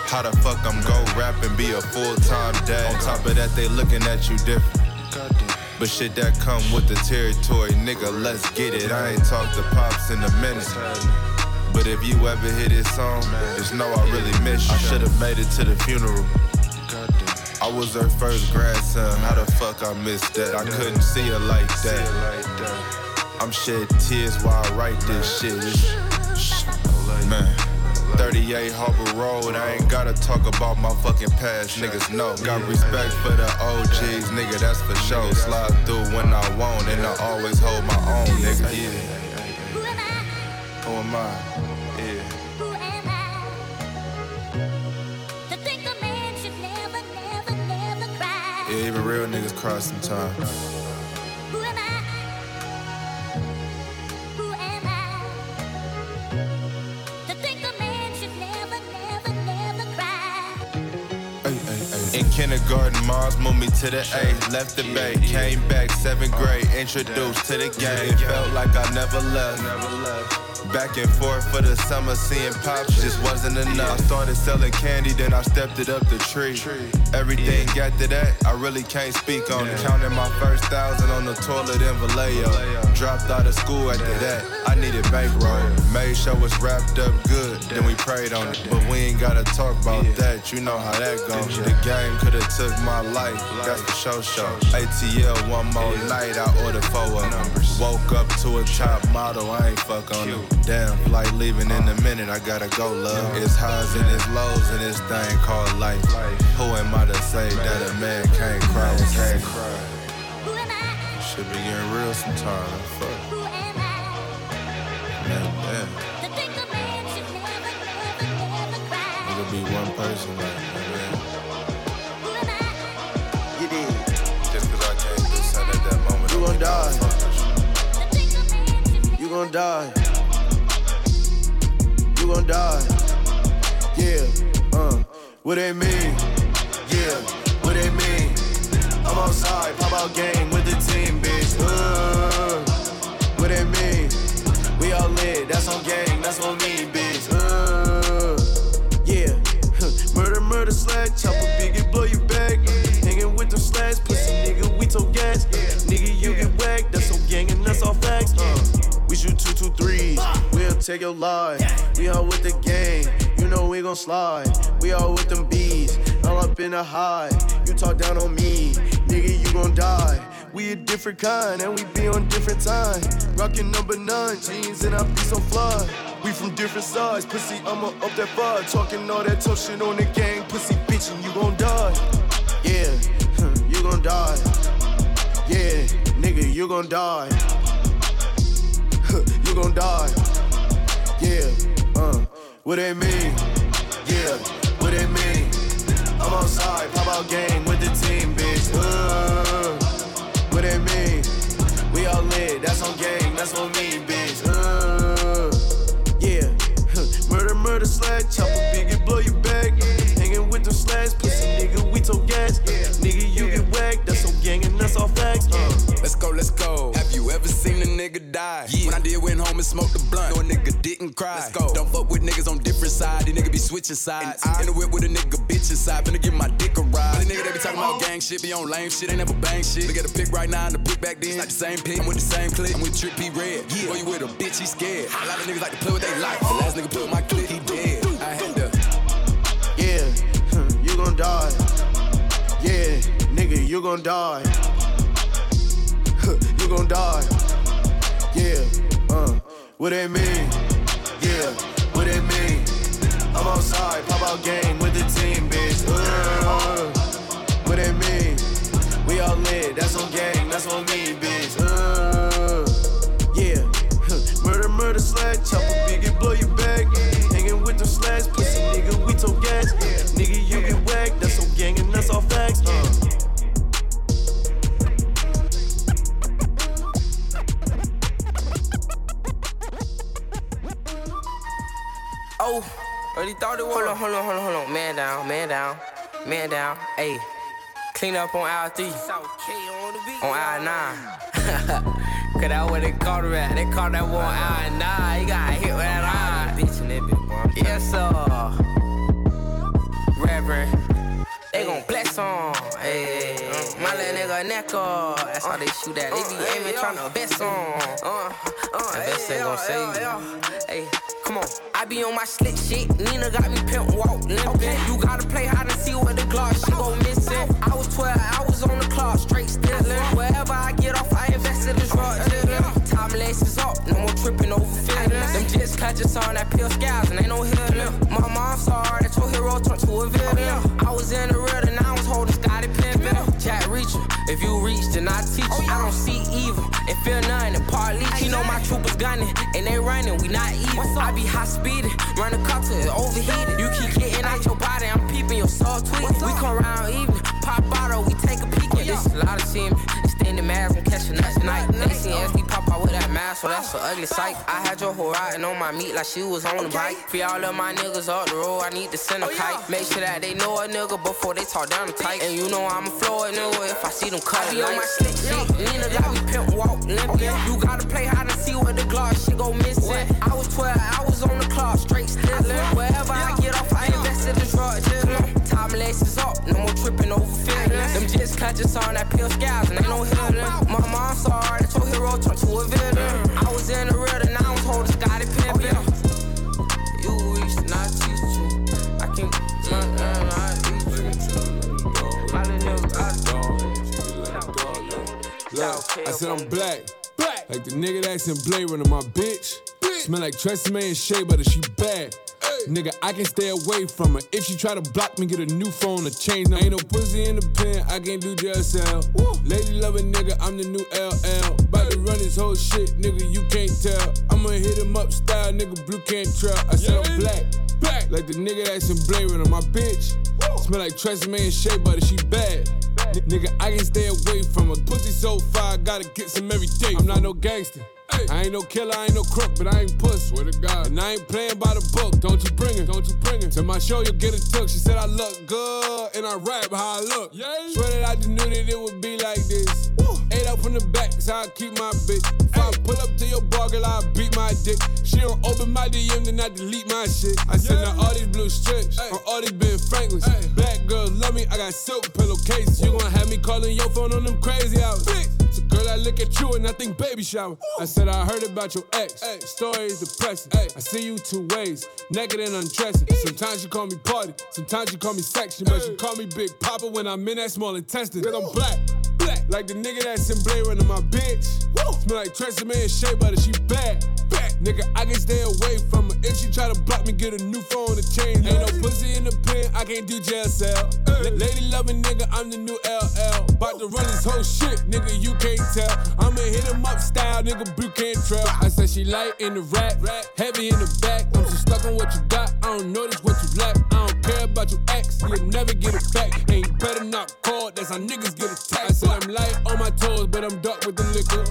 How the fuck I'm gon' rap and be a full time dad? On top of that, they looking at you different. But shit that come with the territory, nigga, let's get it. I ain't talked to Pops in a minute. But if you ever hear this song, just know I really miss you. I should've made it to the funeral. I was her first grandson, how the fuck I missed that? I couldn't see her like that. I'm shedding tears while I write this shit. Man. 38 Harbor Road, I ain't gotta talk about my fucking past, niggas know. Got respect for the OGs, nigga, that's for sure. Slide through when I want, and I always hold my own, nigga. Yeah. Who am I? Who am I? Yeah. Yeah, even real niggas cry sometimes. Kindergarten, Mars moved me to the A. Left the bay, came back seventh grade, introduced to the game. Felt like I never left. Back and forth for the summer, seeing pops just wasn't enough. I started selling candy, then I stepped it up the tree. Everything got to that, I really can't speak on it. Counting my first thousand on the toilet in Vallejo. Dropped out of school after that, I needed bankroll. Made sure it's wrapped up good, then we prayed on it. But we ain't gotta talk about that, you know how that goes. The game could've took my life, that's the show show. ATL one more night, I ordered four of them. Woke up to a top model, I ain't fuck on it. Damn, flight leaving in a minute, I gotta go, love. It's highs and it's lows in this thing called life. Who am I to say that a man can't cry? Can't cry. Should be getting real sometime. Fuck. Man, damn. It'll be one person like that, man. You did. Just cause I can't something at that moment. You gon' die. die. You gon' die. Gon' die. Yeah, uh, what they mean? Yeah, what they mean? I'm outside, pop out game with the team, bitch. Uh, what they mean? We all lit, that's on gang, that's on me, bitch. Uh, yeah, murder, murder, slash, chop a biggie, blow you back. Hanging with them slash, pussy nigga, we told gas. Nigga, you get whacked, that's on gang and that's all facts. Uh, we shoot two, two, threes, take your life. We all with the game, you know we gon' slide. We all with them bees, all up in the high. You talk down on me, nigga, you gon' die. We a different kind, and we be on different time. Rockin' number nine jeans, and I be so fly. We from different sides, pussy, I'ma up that bar. Talking all that tough shit on the gang, pussy bitch, and you gon' die. Yeah, you gon' die. Yeah, nigga, you gon' die. you gon' die. Yeah, uh, what they mean? Yeah, what they mean? I'm outside, pop out game with the team, bitch. Uh, what they mean? We all lit, that's on gang, that's on me, bitch. Uh, yeah, murder, murder, slash, chop a biggie, blow you back. Hanging with them slash, pussy nigga, we told gas. Nigga, you get whacked, that's on gang and that's all facts. Let's go, let's go. Have you ever seen a nigga die? Yeah. When I did went home and smoked the blunt, no a nigga didn't cry. Let's go. Don't fuck with niggas on different sides. These nigga be switching sides. In the whip with a nigga bitch inside, finna give my dick a ride. The nigga they be talking about uh-huh. gang shit, be on lame shit, ain't never bang shit. Look at the pick right now and the pick back then. It's not the same pick. I'm with the same clip. I'm with Trip P Red. Yeah. Boy, you with a bitch, he scared. A lot of niggas like to play with their life. The last nigga put my clip, he dead. I had to. Yeah, you gon' die. Yeah, nigga, you gon' die. Gon' die. Yeah, uh, what they mean? Yeah, Hey, Clean up on aisle three. On aisle nine. Cause that what they called him at. They called that one aisle nine. He got hit with that eye. Bitch in that bitch. Yes, sir. Reverend. They gon' bless on. Hey, uh, my little nigga neck off. That's how they shoot at. They be aiming tryna best on. Uh, uh, that best ain't gon' save you. Hey, come on. I be on my slick shit. Nina got me pimp walk limping. You gotta play hide and see what the gloss she go missing. I was 12 hours on the clock, straight stealing. Wherever I get off, I invest in the drug dealing. Time laces up, no more tripping over catches on that pill scales and ain't no healing. My mom sorry that your hero turned to a villain. I was in the red and I was holding Scottie Pippen. Jack Reacher, if you reach, then I teach you. I don't see evil and feel nothing. And partly, you know my troopers gunning and they running, we not even. I be high speeding, run the car it overheated. You keep getting out your body, I'm peeping your soul tweet. We come around evening, pop bottle, we take a peek. And this is a lot of seeing extending mask, I'm catching us tonight. They seen mask, so that's an ugly sight. I had your whole riding on my meat like she was on the bike. For all of my niggas up the road, I need to send a oh, kite. Make sure that they know a nigga before they talk down the tight. And you know I'm a Floyd nigga if I see them cut. I be on my slick shit, Nina got me pimp walk limping. Oh, you gotta play hide and see where the gloss shit go missing. I was 12 hours on the clock, straight stealing. Wherever I get off, I in the drug dealing. Time laces up, no more tripping over feelings. Them jets catches on that pill scales and ain't no healing. Mama, I'm sorry that your hero turned to a villain. I was in the real and I was holding Scottie Pippen. You reached and I teach you. I can't. Uh, uh, I teach you. My little nigga, Look, I said I'm black. Black. Like the nigga that's in Blade Runner, my bitch. Smell like Tresemme and Shea Butter, she bad. Nigga, I can stay away from her. If she try to block me, get a new phone to change them. Ain't no pussy in the pen, I can't do jail cell. Lady loving nigga, I'm the new LL. About to run this whole shit, nigga, you can't tell. I'ma hit him up style, nigga, blue can't trail. I said I'm black. Black. Like the nigga that's in Blade Runner, my bitch. Smell like Tresemme and Shea Butter, she bad. N- nigga, I can stay away from her. Pussy so fire, gotta get some every day. I'm not no gangster. I ain't no killer, I ain't no crook, but I ain't puss. Swear to God. And I ain't playing by the book. Don't you bring it, don't you bring it. To my show, you'll get a took. She said I look good, and I rap how I look. Swear that I just knew that it would be like this. Eight up from the back, so I keep my bitch. If I pull up to your bar, girl, I beat my dick. She don't open my DM, then I delete my shit. I send her all these blue strips, on all these Ben Franklins. Black girls love me, I got silk pillowcases. You gon' have me calling your phone on them crazy hours. So girl, I look at you and I think baby shower. I said I heard about your ex. Story is depressing. I see you two ways, naked and undressing. Sometimes you call me party, sometimes you call me section, but you call me Big Papa when I'm in that small intestine. Cause I'm black. Black. Like the nigga that's in Blade Runner, my bitch. Smell like Tresemme and Shea Butter, she bad. Back. Nigga, I can stay away from her. If she try to block me, get a new phone to change. Ain't no pussy in the pen, I can't do jail cell. La- Lady loving nigga, I'm the new LL. About to run this whole shit, nigga, you can't tell. I'ma hit him up style, nigga, blue can't trail. I said she light in the rap, heavy in the back. I'm so stuck on what you got, I don't notice what you lack. I don't care about your ex, you'll never get it back. Ain't better not call, that's how niggas get attacked. I said I'm light on my toes, but I'm dark with the liquor.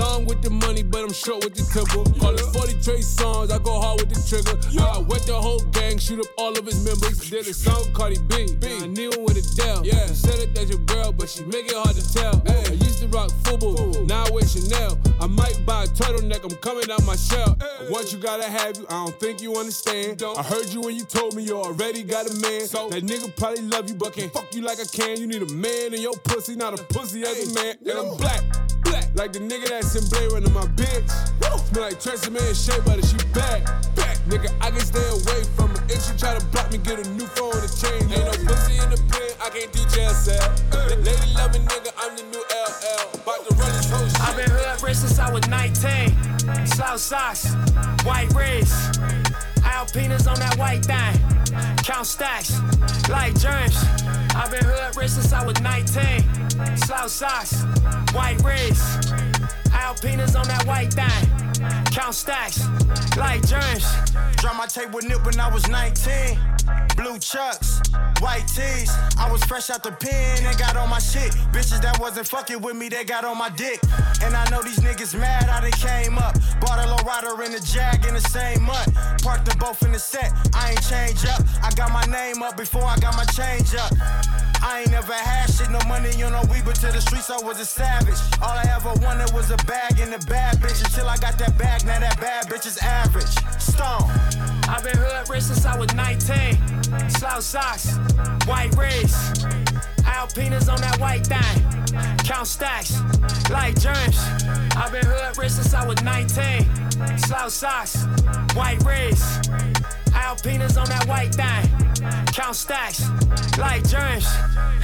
Long with the money, but I'm short with the temple. Call it 40 Trey songs, I go hard with the trigger. I wet the whole gang, shoot up all of his members. Did a song, Cardi B. I knew him with Adele. Yeah. You said it that's your girl, but she make it hard to tell. I used to rock FUBU, now I wear Chanel. I might buy a turtleneck, I'm coming out my shell. Once you gotta have you, I don't think you understand. I heard you when you told me you already got a man. So that nigga probably love you, but can't fuck you like I can. You need a man in your pussy, not a pussy as a man. And I'm black, black, like the nigga that's in Blade Runner, my bitch. Smell like Tresemme and Shea Butter, she bad, back. Nigga, I can stay away from her. If she try to block me, get a new phone to change. Ain't no pussy in the pen, I can't do jail cell. Lady loving nigga, I'm the new LL. About to run this whole shit. I've been hood rich since I was 19. South socks, white wrist. Alpinas on that white thing. Count stacks, like germs. I've been hood rich since I was 19. South socks, white wrist. Alpinas on that white thing. Count stacks, like germs. Drop my tape with Nip when I was 19. Blue chucks, white tees. I was fresh out the pen and got on my shit. Bitches that wasn't fucking with me, they got on my dick. And I know these niggas mad how they came up. Bought a low rider in the Jag in the same month. Parked them both in the set, I ain't change up. I got my name up before I got my change up. I ain't never had shit, no money on no weed, but to the streets I was a savage. All I ever wanted was a bag and a bad bitch. Until I got that bag, now that bad bitch is average. Stone. I've been hood rich since I was 19. Slouch socks, white rays. Alpinas on that white thing. Count stacks, like germs. I've been hood rich since I was 19. Slouch socks, white rays. Alpinas on that white thing. Count stacks, like germs.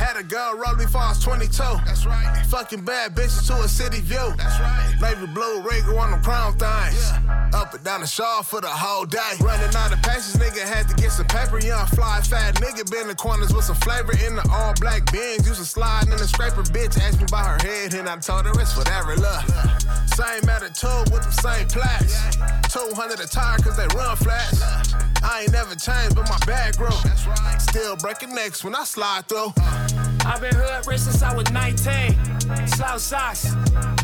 Had a girl roll me before I was 22. That's right. Fucking bad bitches to a city view. That's right. Navy blue Ringo on the crown things. Up and down the shaw for the whole day. Running out of patience, nigga had to get some paper. Young fly fat nigga been in the corners with some flavor in the all black bins. Used to slide in the scraper. Bitch asked me about her head, and I told her it's whatever. Look, same attitude with the same plaques. 200 a tire cause they run flats. I ain't never changed, but my bag grew. Still breaking necks when I slide through. I've been hood rich since I was 19. Slouch socks,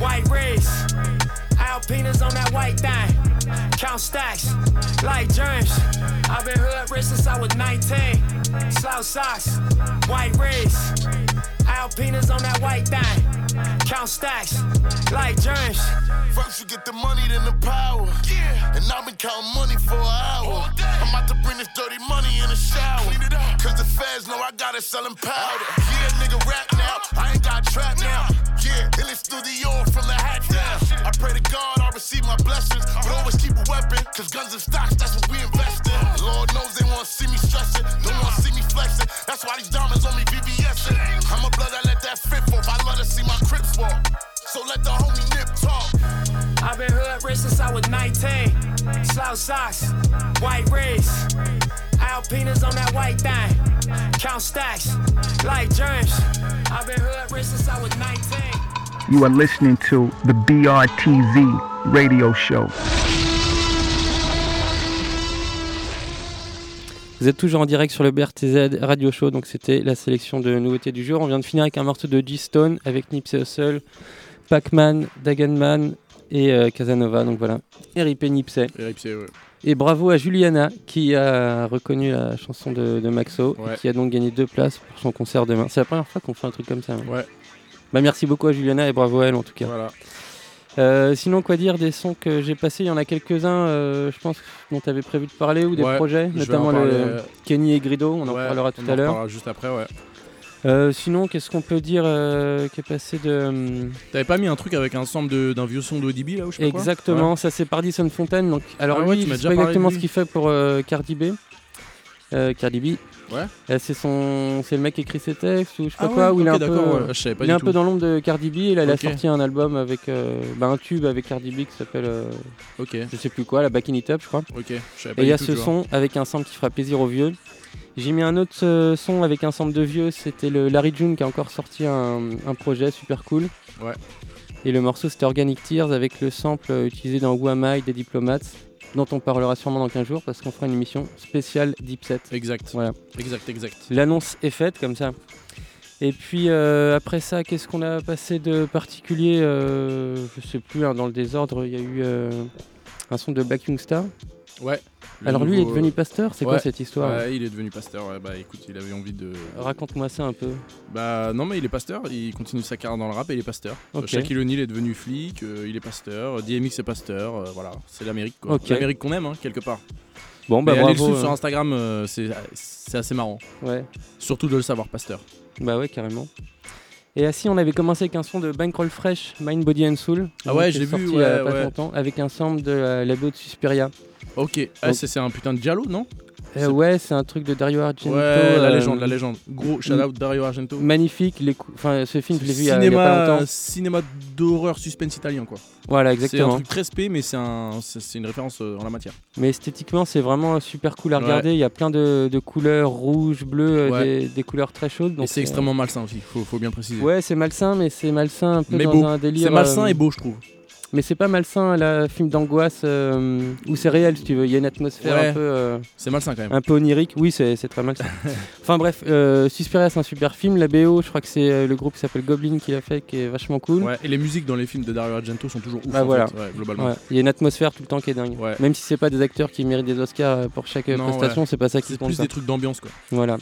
white rays. Alpinas on that white thing. Count stacks, like germs. I've been hood rich since I was 19. Slouch socks, white rays. Alpinas on that white thing. Count stacks, like germs. First you get the money, then the power. Yeah. And I've been counting money for an hour. I'm about to bring this dirty money in the shower. Cause the feds know I got it selling powder. Yeah, nigga, rap now. I ain't got trap now. Yeah, in the studio from the hat down. I pray to God I receive my blessings. But always keep a weapon. Cause guns and stocks, that's what we invest in. Lord knows they wanna see me stressing. Don't wanna see me flexing. That's why these diamonds on me VVS. I'm a blood, I let that fit off. I love to see my crips walk. So let the homie nip talk. I've been hood rich since I was 19. Slouch socks, white rays. Alpinas on that white thing. Count stacks, like germs. I've been hood rich since I was 19. You are listening to the BRTZ radio show. Vous êtes toujours en direct sur le BRTZ Radio Show, donc c'était la sélection de nouveautés du jour. On vient de finir avec un morceau de G-Stone avec Nipsey Hussle, Pac-Man, Daganman et euh, Casanova. Donc voilà, RIP Nipsey. RIP, ouais. Et bravo à Juliana qui a reconnu la chanson de, de Maxo Ouais. et qui a donc gagné deux places pour son concert demain. C'est la première fois qu'on fait un truc comme ça. hein. Ouais. Bah merci beaucoup à Juliana et bravo à elle en tout cas. Voilà. Euh, sinon, quoi dire des sons que j'ai passés? Il y en a quelques-uns, euh, je pense, dont tu avais prévu de parler ou des Ouais, projets, notamment le euh, Kenny et Grido, on en Ouais, parlera tout on à en l'heure. juste après, ouais. Euh, sinon, qu'est-ce qu'on peut dire euh, qui est passé de. hum, T'avais pas mis un truc avec un sample de- d'un vieux son d'ODB là ou je sais pas quoi Exactement, ça c'est Pardison Fontaine. Donc, alors Ah ouais, lui, tu m'as je sais déjà pas parlé de exactement lui. ce qu'il fait pour euh, Cardi B. Euh, Cardi B. Ouais. Euh, c'est son, c'est le mec qui écrit ses textes ou je sais pas Ah quoi. où il est ok, un peu, d'accord, ouais, euh, je savais pas il du est un tout. peu dans l'ombre de Cardi B. Et là, il Ok. a sorti un album avec euh, bah, un tube avec Cardi B qui s'appelle, euh, Ok. je sais plus quoi, la Back in It Up, je crois. Ok, je savais pas Et il y du a tout, ce tu vois. son avec un sample qui fera plaisir aux vieux. J'ai mis un autre euh, son avec un sample de vieux, c'était le Larry June qui a encore sorti un, un projet super cool. Ouais. Et le morceau c'était Organic Tears avec le sample euh, utilisé dans Who des Diplomates, dont on parlera sûrement dans 15 jours parce qu'on fera une émission spéciale Deep Set. Exact. Voilà. Exact, exact. L'annonce est faite comme ça. Et puis euh, après ça, qu'est-ce qu'on a passé de particulier euh, Je sais plus, hein, dans le désordre, il y a eu euh, un son de Black Youngstar. Ouais. Alors lui, il est devenu pasteur, c'est quoi cette histoire? Ouais, il est devenu pasteur. Ouais, bah écoute, il avait envie de. Raconte-moi ça un peu. Bah non, mais il est pasteur. Il continue sa carrière dans le rap et il est pasteur. Ok. Euh, Shaquille O'Neal est devenu flic. euh, il est pasteur. DMX est pasteur. euh, voilà, c'est l'Amérique quoi. Ok. L'Amérique qu'on aime hein, quelque part. Bon, bah Mais allez le bravo, suivre sur. Instagram, euh, c'est c'est assez marrant. Ouais. Surtout de le savoir, pasteur. Bah ouais, carrément. Et assis, on avait commencé avec un son de Bankroll Fresh, Mind, Body and Soul. Ah ouais, je l'ai vu, il y a ouais, pas ouais. longtemps, avec un sample de euh, la BO de Suspiria. Ok, ah, c'est c'est un putain de Diallo, non? Euh, ouais, c'est un truc de Dario Argento. Ouais, la euh, légende, la légende. Gros shout out Dario Argento. Magnifique. les cou- Enfin, ce film, je l'ai vu il y a- pas Cinéma, longtemps. cinéma d'horreur suspense italien quoi. Voilà, C'est exactement. un truc très spé, mais c'est un, c'est c'est une référence euh, en la matière. Mais esthétiquement, c'est vraiment super cool à Ouais. regarder. Il y a plein de, de couleurs rouges, bleues, euh, Ouais. des, des couleurs très chaudes. Et c'est extrêmement malsain aussi, faut, faut bien préciser. Ouais, c'est malsain, mais c'est malsain un peu Mais dans beau. un délire. C'est malsain et beau, je trouve. Mais c'est pas malsain, la film d'angoisse euh, où c'est réel, si tu veux. Il y a une atmosphère Ouais. un peu. euh, C'est malsain quand même. Un peu onirique. Oui, c'est c'est très malsain. enfin bref, euh, Suspiria, c'est un super film. La BO, je crois que c'est euh, le groupe qui s'appelle Goblin qui l'a fait, qui est vachement cool. Ouais, et les musiques dans les films de Dario Argento sont toujours ouf. Bah en voilà. fait, ouais, globalement. Il y a une atmosphère tout le temps qui est dingue. Même si c'est pas des acteurs qui méritent des Oscars pour chaque Non, prestation, c'est pas ça qui C'est compte. plus quoi. des trucs d'ambiance quoi. Voilà.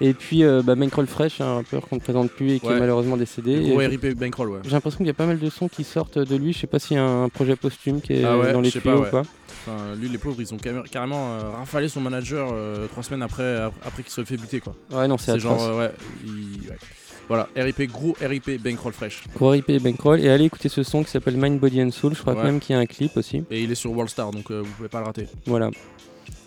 Et puis euh, bah, Bankroll Fresh, un rappeur qu'on ne présente plus et qui Ouais. est malheureusement décédé. Gros RIP Bankroll, ouais. J'ai l'impression qu'il y a pas mal de sons qui sortent de lui. Je sais pas s'il y a un projet posthume qui est Ah ouais, dans les tuyaux pas, ou quoi. Enfin, lui, les pauvres, ils ont carré- carrément euh, rafalé son manager euh, trois semaines après, après qu'il soit fait buter, quoi. Ouais, non, c'est genre, euh, ouais, il- ouais. Voilà, RIP, gros RIP Bankroll Fresh. Gros RIP Bankroll. Et allez écouter ce son qui s'appelle Mind, Body and Soul. Je crois Ouais. même qu'il y a un clip aussi. Et il est sur Worldstar, donc euh, vous pouvez pas le rater. Voilà.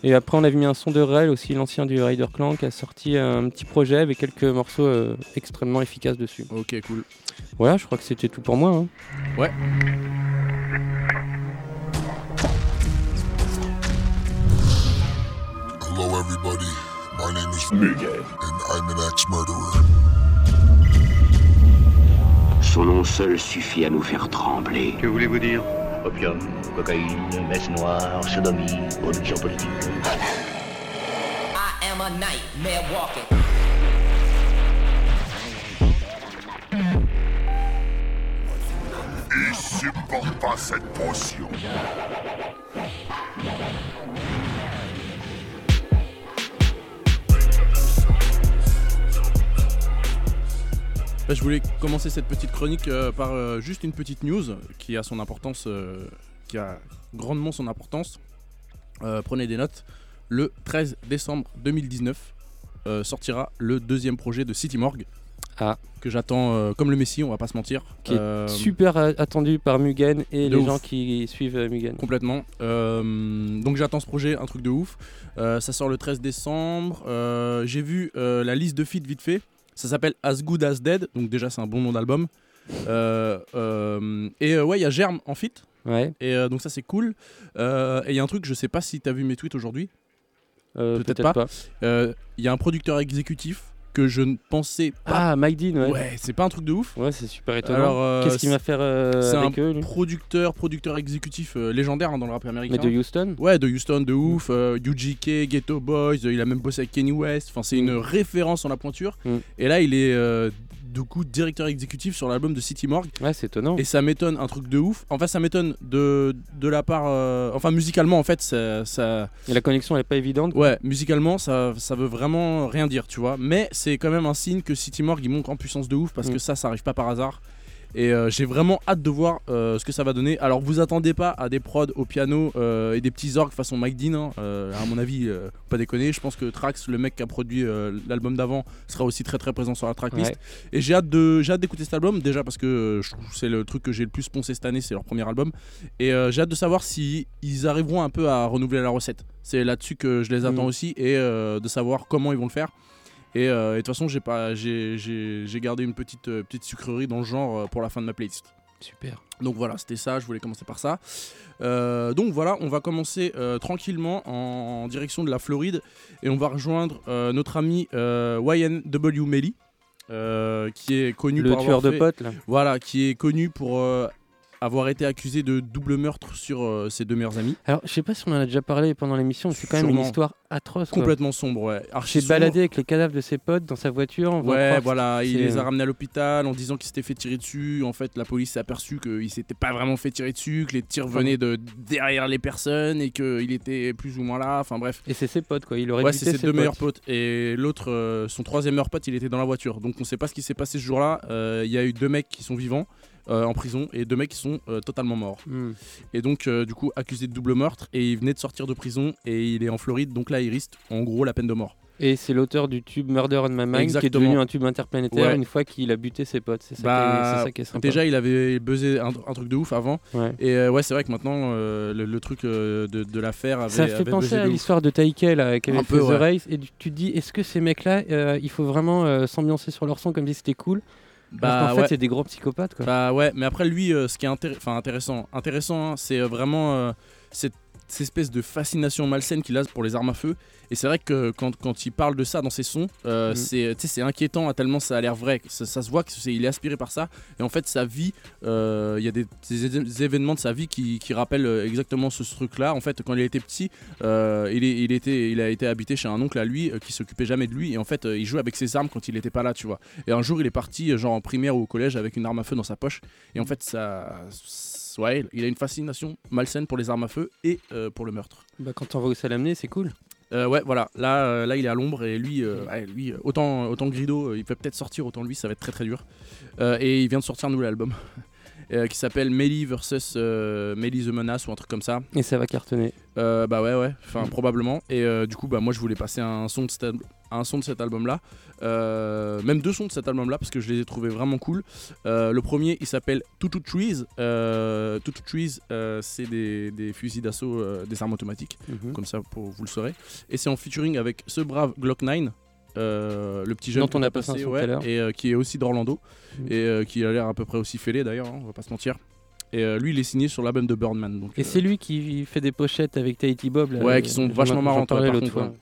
Et après, on avait mis un son de Rel aussi, l'ancien du Rider Clan, qui a sorti un petit projet avec quelques morceaux euh, extrêmement efficaces dessus. Ok, cool. Voilà, je crois que c'était tout pour moi. hein. Ouais. Hello, everybody. My name is Mugen, and I'm an ex-murderer. Son nom seul suffit à nous faire trembler. Que voulez-vous dire? Opium, cocaïne, messe noire, sodomie, production politique. I am a nightmare walking. Et supporte pas cette potion. Je voulais commencer cette petite chronique euh, par euh, juste une petite news qui a son importance, euh, qui a grandement son importance. Prenez des notes. Le 13 décembre 2019 euh, sortira le deuxième projet de City Morgue. Ah. Que j'attends comme le Messie, on va pas se mentir. Qui est super attendu par Mugen et les ouf. gens qui suivent Mugen. Complètement. Donc j'attends ce projet, un truc de ouf. Ça sort le 13 décembre. J'ai vu la liste de feats vite fait. Ça s'appelle As Good As Dead. Donc déjà c'est un bon nom d'album. Euh, euh, et euh, ouais, il y a Germe en. Ouais. Et donc ça c'est cool. Et il y a un truc, je sais pas si t'as vu mes tweets aujourd'hui. Peut-être pas. Il y a un producteur exécutif que je ne pensais pas. Ah, Mike Dean, ouais. Ouais, c'est pas un truc de ouf. Ouais, c'est super étonnant. Alors, euh, Qu'est-ce qu'il va faire euh, C'est un eux producteur, producteur exécutif euh, légendaire hein, dans le rap américain. Mais de Houston Ouais, de Houston, de ouf. euh, UGK, Ghetto Boys, euh, il a même bossé avec Kenny West. Enfin, c'est une référence en la pointure. Mm. Et là, il est euh, du coup directeur exécutif sur l'album de City Morgue. Ouais, c'est étonnant. Et ça m'étonne un truc de ouf. Enfin, ça m'étonne de, de la part. euh, enfin, musicalement, en fait, ça. ça- Et la connexion elle est pas évidente. Ouais, musicalement, ça, ça veut vraiment rien dire, tu vois. Mais c'est quand même un signe que City Morgue il monte en puissance de ouf parce que Mm. ça, ça arrive pas par hasard. Et euh, j'ai vraiment hâte de voir euh, ce que ça va donner. Alors, vous attendez pas à des prods au piano euh, et des petits orgues façon Mike Dean. hein. À mon avis, pas déconner. Je pense que Trax, le mec qui a produit l'album d'avant, sera aussi très très présent sur la tracklist. Ouais. Et j'ai hâte de j'ai hâte d'écouter cet album déjà parce que je trouve que c'est le truc que j'ai le plus poncé cette année, c'est leur premier album. Et j'ai hâte de savoir si ils arriveront un peu à renouveler la recette. C'est là-dessus que je les attends Mm. aussi et de savoir comment ils vont le faire. Et, euh, et de toute façon, j'ai pas j'ai gardé une petite euh, petite sucrerie dans le genre euh, pour la fin de ma playlist. Super. Donc voilà, c'était ça, je voulais commencer par ça. Euh, donc voilà, on va commencer euh, tranquillement en, en direction de la Floride et on va rejoindre euh, notre ami YNW Melly, qui est connu Le pour avoir tueur de fait- potes, là. Voilà, qui est connu pour avoir été accusé de double meurtre sur euh, ses deux meilleurs amis. Alors, je sais pas si on en a déjà parlé pendant l'émission, c'est quand même une Sûrement. histoire atroce. quoi. Complètement sombre, ouais. Archi sombre. baladé avec les cadavres de ses potes dans sa voiture. on va Ouais, croire voilà, il c'est- les a ramenés à l'hôpital en disant qu'il s'était fait tirer dessus. En fait, la police s'est aperçue qu'il s'était pas vraiment fait tirer dessus, que les tirs venaient de derrière les personnes et qu'il était plus ou moins là. Enfin bref. Et c'est ses potes, quoi. Il aurait Ouais, buté c'est ses ses deux potes. meilleurs potes. Et l'autre, euh, son troisième meilleur pote, il était dans la voiture. Donc on sait pas ce qui s'est passé ce jour-là. Euh, Il y a eu deux mecs qui sont vivants. Euh, en prison et deux mecs qui sont euh, totalement morts. Hmm. Et donc, euh, du coup, accusé de double meurtre. Et il venait de sortir de prison et il est en Floride. Donc là, il risque en gros la peine de mort. Et c'est l'auteur du tube Murder on My Mind qui est devenu un tube interplanétaire Ouais. une fois qu'il a buté ses potes. C'est ça, Bah, ça qui est sympa. Déjà, il avait buzzé un, un truc de ouf avant. Ouais. Et euh, ouais, c'est vrai que maintenant, euh, le, le truc euh, de, de l'affaire avait. Ça fait avait penser à l'histoire de Taïké là, qui avait Un fait peu, The ouais. Race et tu te dis est-ce que ces mecs-là, il faut vraiment s'ambiancer sur leur son comme si c'était cool Bah, qu'en fait, ouais. c'est des gros psychopathes quoi. Bah ouais, mais après lui, euh, ce qui est intér- intéressant, intéressant, hein, c'est euh, vraiment euh, cette, cette espèce de fascination malsaine qu'il a pour les armes à feu. Et c'est vrai que quand, quand il parle de ça dans ses sons, euh, Mhm. c'est inquiétant à tellement ça a l'air vrai. Ça, ça se voit qu'il est aspiré par ça. Et en fait, sa vie, euh, il y a des, événements de sa vie qui, qui rappellent euh, exactement ce, ce truc-là. En fait, quand il était petit, euh, il, il, était, il a été habité chez un oncle à lui qui s'occupait jamais de lui. Et en fait, il jouait avec ses armes quand il n'était pas là, tu vois. Et un jour, il est parti, genre en primaire ou au collège, avec une arme à feu dans sa poche. Et en fait, ça. Il a une fascination malsaine pour les armes à feu et euh, pour le meurtre. Bah, quand on va au Salamné, c'est cool. Euh, ouais, voilà. Là, euh, là, il est à l'ombre et lui, euh, ouais, lui, autant, autant Grido, euh, il peut peut-être sortir, autant lui, ça va être très très dur. Et il vient de sortir un nouvel album euh, qui s'appelle Melly versus euh, Melly the Menace ou un truc comme ça. Et ça va cartonner. Euh, bah ouais, ouais, enfin probablement. Et euh, du coup, bah moi, je voulais passer un son de cet, al- un son de cet album-là, Euh, même deux sons de cet album-là parce que je les ai trouvés vraiment cool. Le premier, il s'appelle Tutu Trees. Tutu Trees, c'est des, des fusils d'assaut, des armes automatiques, Mhm. comme ça, pour vous le saurez. Et c'est en featuring avec ce brave Glock 9. Euh, le petit jeune Dont on a passé tout et euh, qui est aussi d'Orlando Mhm. et euh, qui a l'air à peu près aussi fêlé d'ailleurs, hein, on va pas se mentir. Et lui, il est signé sur l'album de Birdman. Donc, Et c'est lui qui fait des pochettes avec Tahiti Bob. là, Ouais, qui sont vachement marrantes. ouais, par l'autre contre, fois.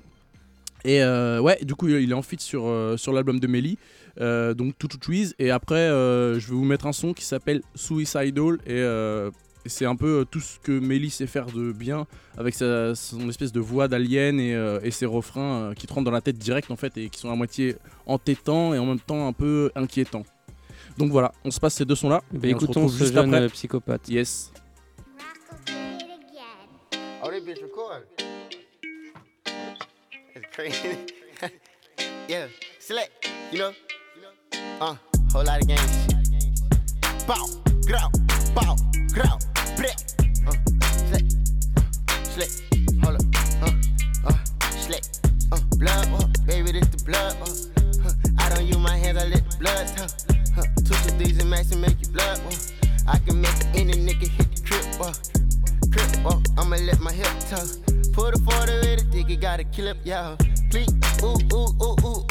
Et euh, ouais, du coup, il est en feat sur, sur l'album de Melly, donc Tutu Trees. Et après, je vais vous mettre un son qui s'appelle Suicidal. Et euh, c'est un peu euh, tout ce que Melly sait faire de bien, avec sa, son espèce de voix d'alien et, euh, et ses refrains euh, qui te rentrent dans la tête direct, en fait, et qui sont à moitié entêtants et en même temps un peu inquiétants. Donc voilà, on se passe ces deux sons-là. Bah, et on se écoutons retrouve ce juste jeune après. psychopathe. Yes. Oh, yeah, select, you know. Uh, whole lot of game shit. Bow, grow, bow, Uh, hold up, uh, uh, uh, blood, uh, baby, this the blood, uh. I don't use my hands, I let blood. Huh. Two and max and make you blood, uh. I can make any nigga hit the crib, uh. Crip walk, I'ma let my hip talk. Put a 40 with a dick, it got a clip, y'all. Ooh, ooh, ooh, ooh, ooh.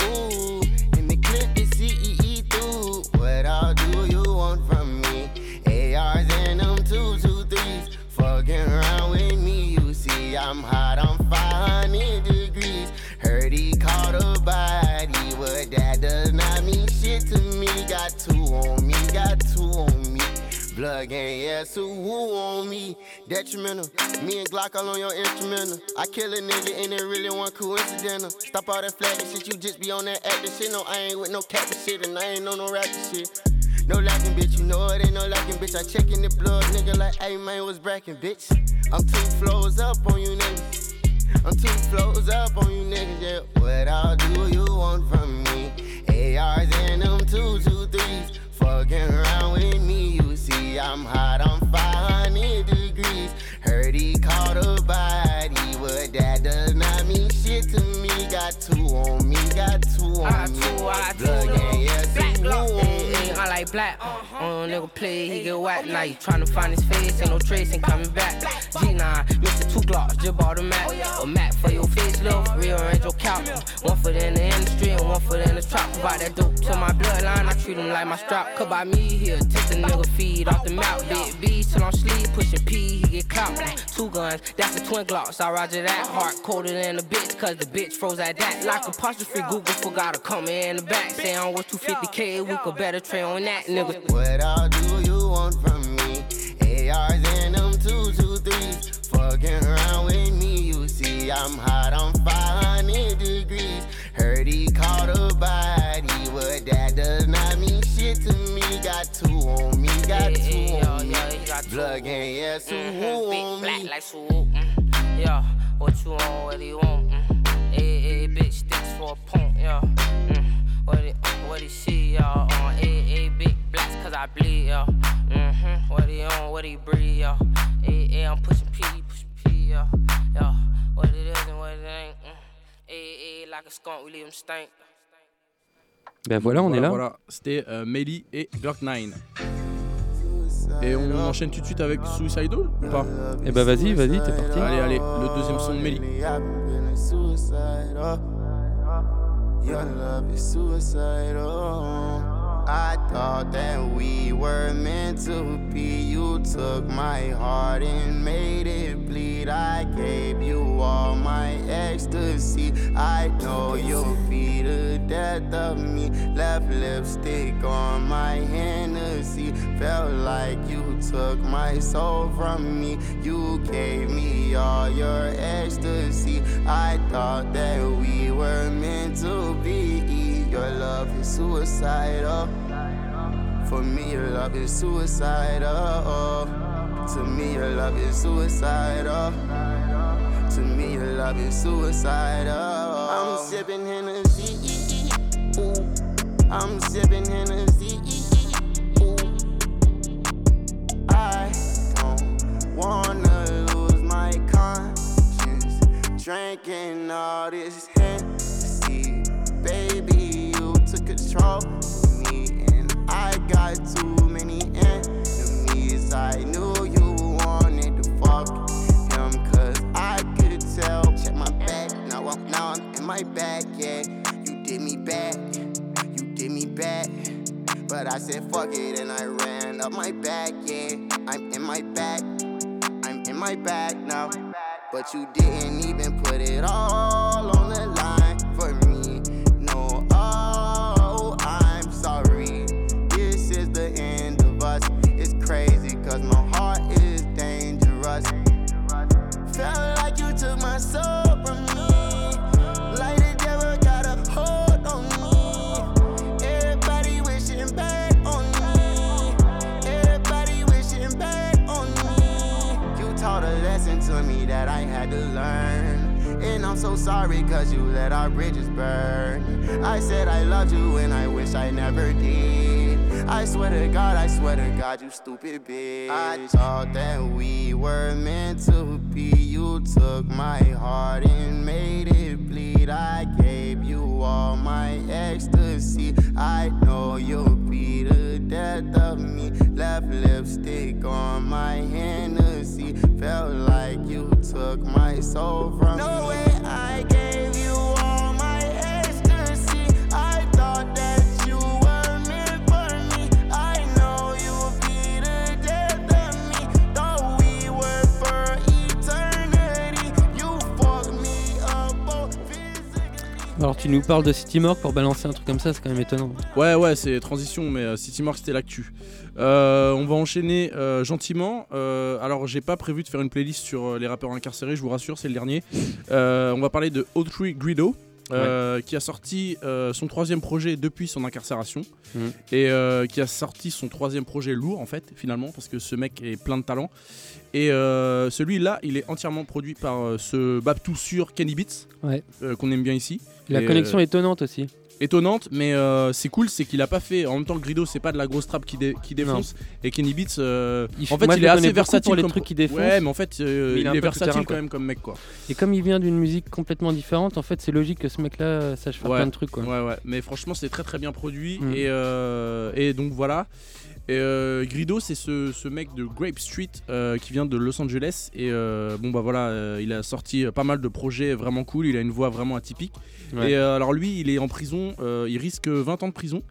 Does not mean shit to me. Got two on me, got two on me. Blood gang, yeah, so who on me? Detrimental. Me and Glock all on your instrumental. I kill a nigga and it really one coincidental. Stop all that flagging shit, you just be on that acting shit. No, I ain't with no capping shit and I ain't on no rapping shit. No lacking, bitch, you know it ain't no lacking, bitch. I check in the blood, nigga, like, hey, man, was brackin', bitch. I'm two flows up on you niggas. I'm two flows up on you niggas, yeah. What all do you want from me? ARs and them two, two, threes. Fucking around with me, you see I'm hot, I'm 500 degrees. Heard he caught a body, but that does not mean shit to me. Got two on me, got two on me. Blood gang, yeah, so who on me? I like black. Uh-huh. On a nigga play, he get whacked. Now he tryna find his face, ain't no trace, ain't coming back. G9, Mr. Two Glocks, just bought a Mac. A Mac for your face, love, rearrange your couch. One foot in the industry and one foot in the trap. Provide that dope to my bloodline, I treat him like my strap. Cut by me here, take the nigga feed off the mouth. Big B till I'm sleep, pushing P, he get clout. Two guns, that's the twin Glocks. I roger that. Heart colder than a bitch, cause the bitch froze at that. Like apostrophe, Google forgot to come in the back. Say I'm worth 250k, we could better trade on that, nigga. What all do you want from me? ARs and them two, two, threes. Fucking around with me, you see I'm hot, I'm 500 degrees. Heard he caught a body, but that does not mean shit to me. Got two on me, got two on me. Blood gang, yeah, so who on Black me? like swoop. Mm. Yeah, what you want, what do you want? Mm. Hey, hey, bitch, sticks for a pump, yeah. Mm. What it, what he see, y'all? Uh, hey, hey, big blacks, cause I bleed. Mm-hmm. What he on, what he breathe, yeah. Hey, hey, I'm pushing P, pushing P, yeah. Yeah, what it is and what it ain't. Mm. Like a skunk, we leave him stink. Ben voilà, on est là. Voilà, c'était euh, Melly et Glock 9. Et on enchaîne tout de suite avec Suicidal ou pas? Eh ben vas-y, vas-y, t'es parti. Allez, allez, le deuxième son de Melly. Your love is suicidal. I thought that we were meant to be. You took my heart and made it bleed. I gave you all my ecstasy. I know you'll be the death of me. Left lipstick on my Hennessy. Felt like you took my soul from me. You gave me all your ecstasy. I thought that we were meant to be. Your love is suicidal. For me, your love is suicidal. To me, your love is suicidal. To me, your love is suicidal. I'm sipping Hennessy. Ooh. I'm sipping Hennessy. Ooh. I don't wanna lose my conscience. Drinking all this Hennessy. Baby, took control of me, and I got too many enemies. I knew you wanted to fuck him, cause I could tell. Check my back, now I'm, now I'm in my back, yeah. You did me bad, you did me bad. But I said fuck it and I ran up my back, yeah. I'm in my back, I'm in my back now. But you didn't even put it all so sorry cause you let our bridges burn. I said I loved you and I wish I never did. I swear to God, I swear to God, you stupid bitch. I thought that we were meant to be. You took my heart and made it bleed. I gave you all my ecstasy. I know you'll be the death of me. Left lipstick on my Hennessy. Felt like you took my soul from me. Way Alors tu nous parles de City Morgue pour balancer un truc comme ça, c'est quand même étonnant. Ouais, ouais, c'est transition, mais euh, City Morgue c'était l'actu. Euh, on va enchaîner euh, gentiment. Euh, alors, j'ai pas prévu de faire une playlist sur les rappeurs incarcérés, je vous rassure, c'est le dernier. On va parler de Autry Grido. euh, qui a sorti son troisième projet depuis son incarcération Mhm. et qui a sorti son troisième projet lourd en fait finalement parce que ce mec est plein de talent et euh, celui-là il est entièrement produit par euh, ce Babtou sur Kenny Beats Ouais. euh, qu'on aime bien ici La Et, connexion euh, est étonnante aussi. étonnante, mais euh, c'est cool, c'est qu'il a pas fait. En même temps, Grido, c'est pas de la grosse trap qui, dé- qui défonce. Et Kenny Beats, euh, Il- en fait, moi, il est assez versatile. pour les comme trucs qui défoncent, Ouais, mais en fait, euh, mais il, il est versatile terrain, quand même comme mec, quoi. Et comme il vient d'une musique complètement différente, en fait, c'est logique que ce mec-là sache faire ouais. plein de trucs. Quoi. Ouais, ouais. Mais franchement, c'est très très bien produit. Mm. Et, euh, et donc voilà. Et euh, Grido, c'est ce, ce mec de Grape Street euh, qui vient de Los Angeles. Et euh, bon, bah voilà, il a sorti pas mal de projets vraiment cool. Il a une voix vraiment atypique. Ouais. Et alors, lui, il est en prison. il risque 20 ans de prison.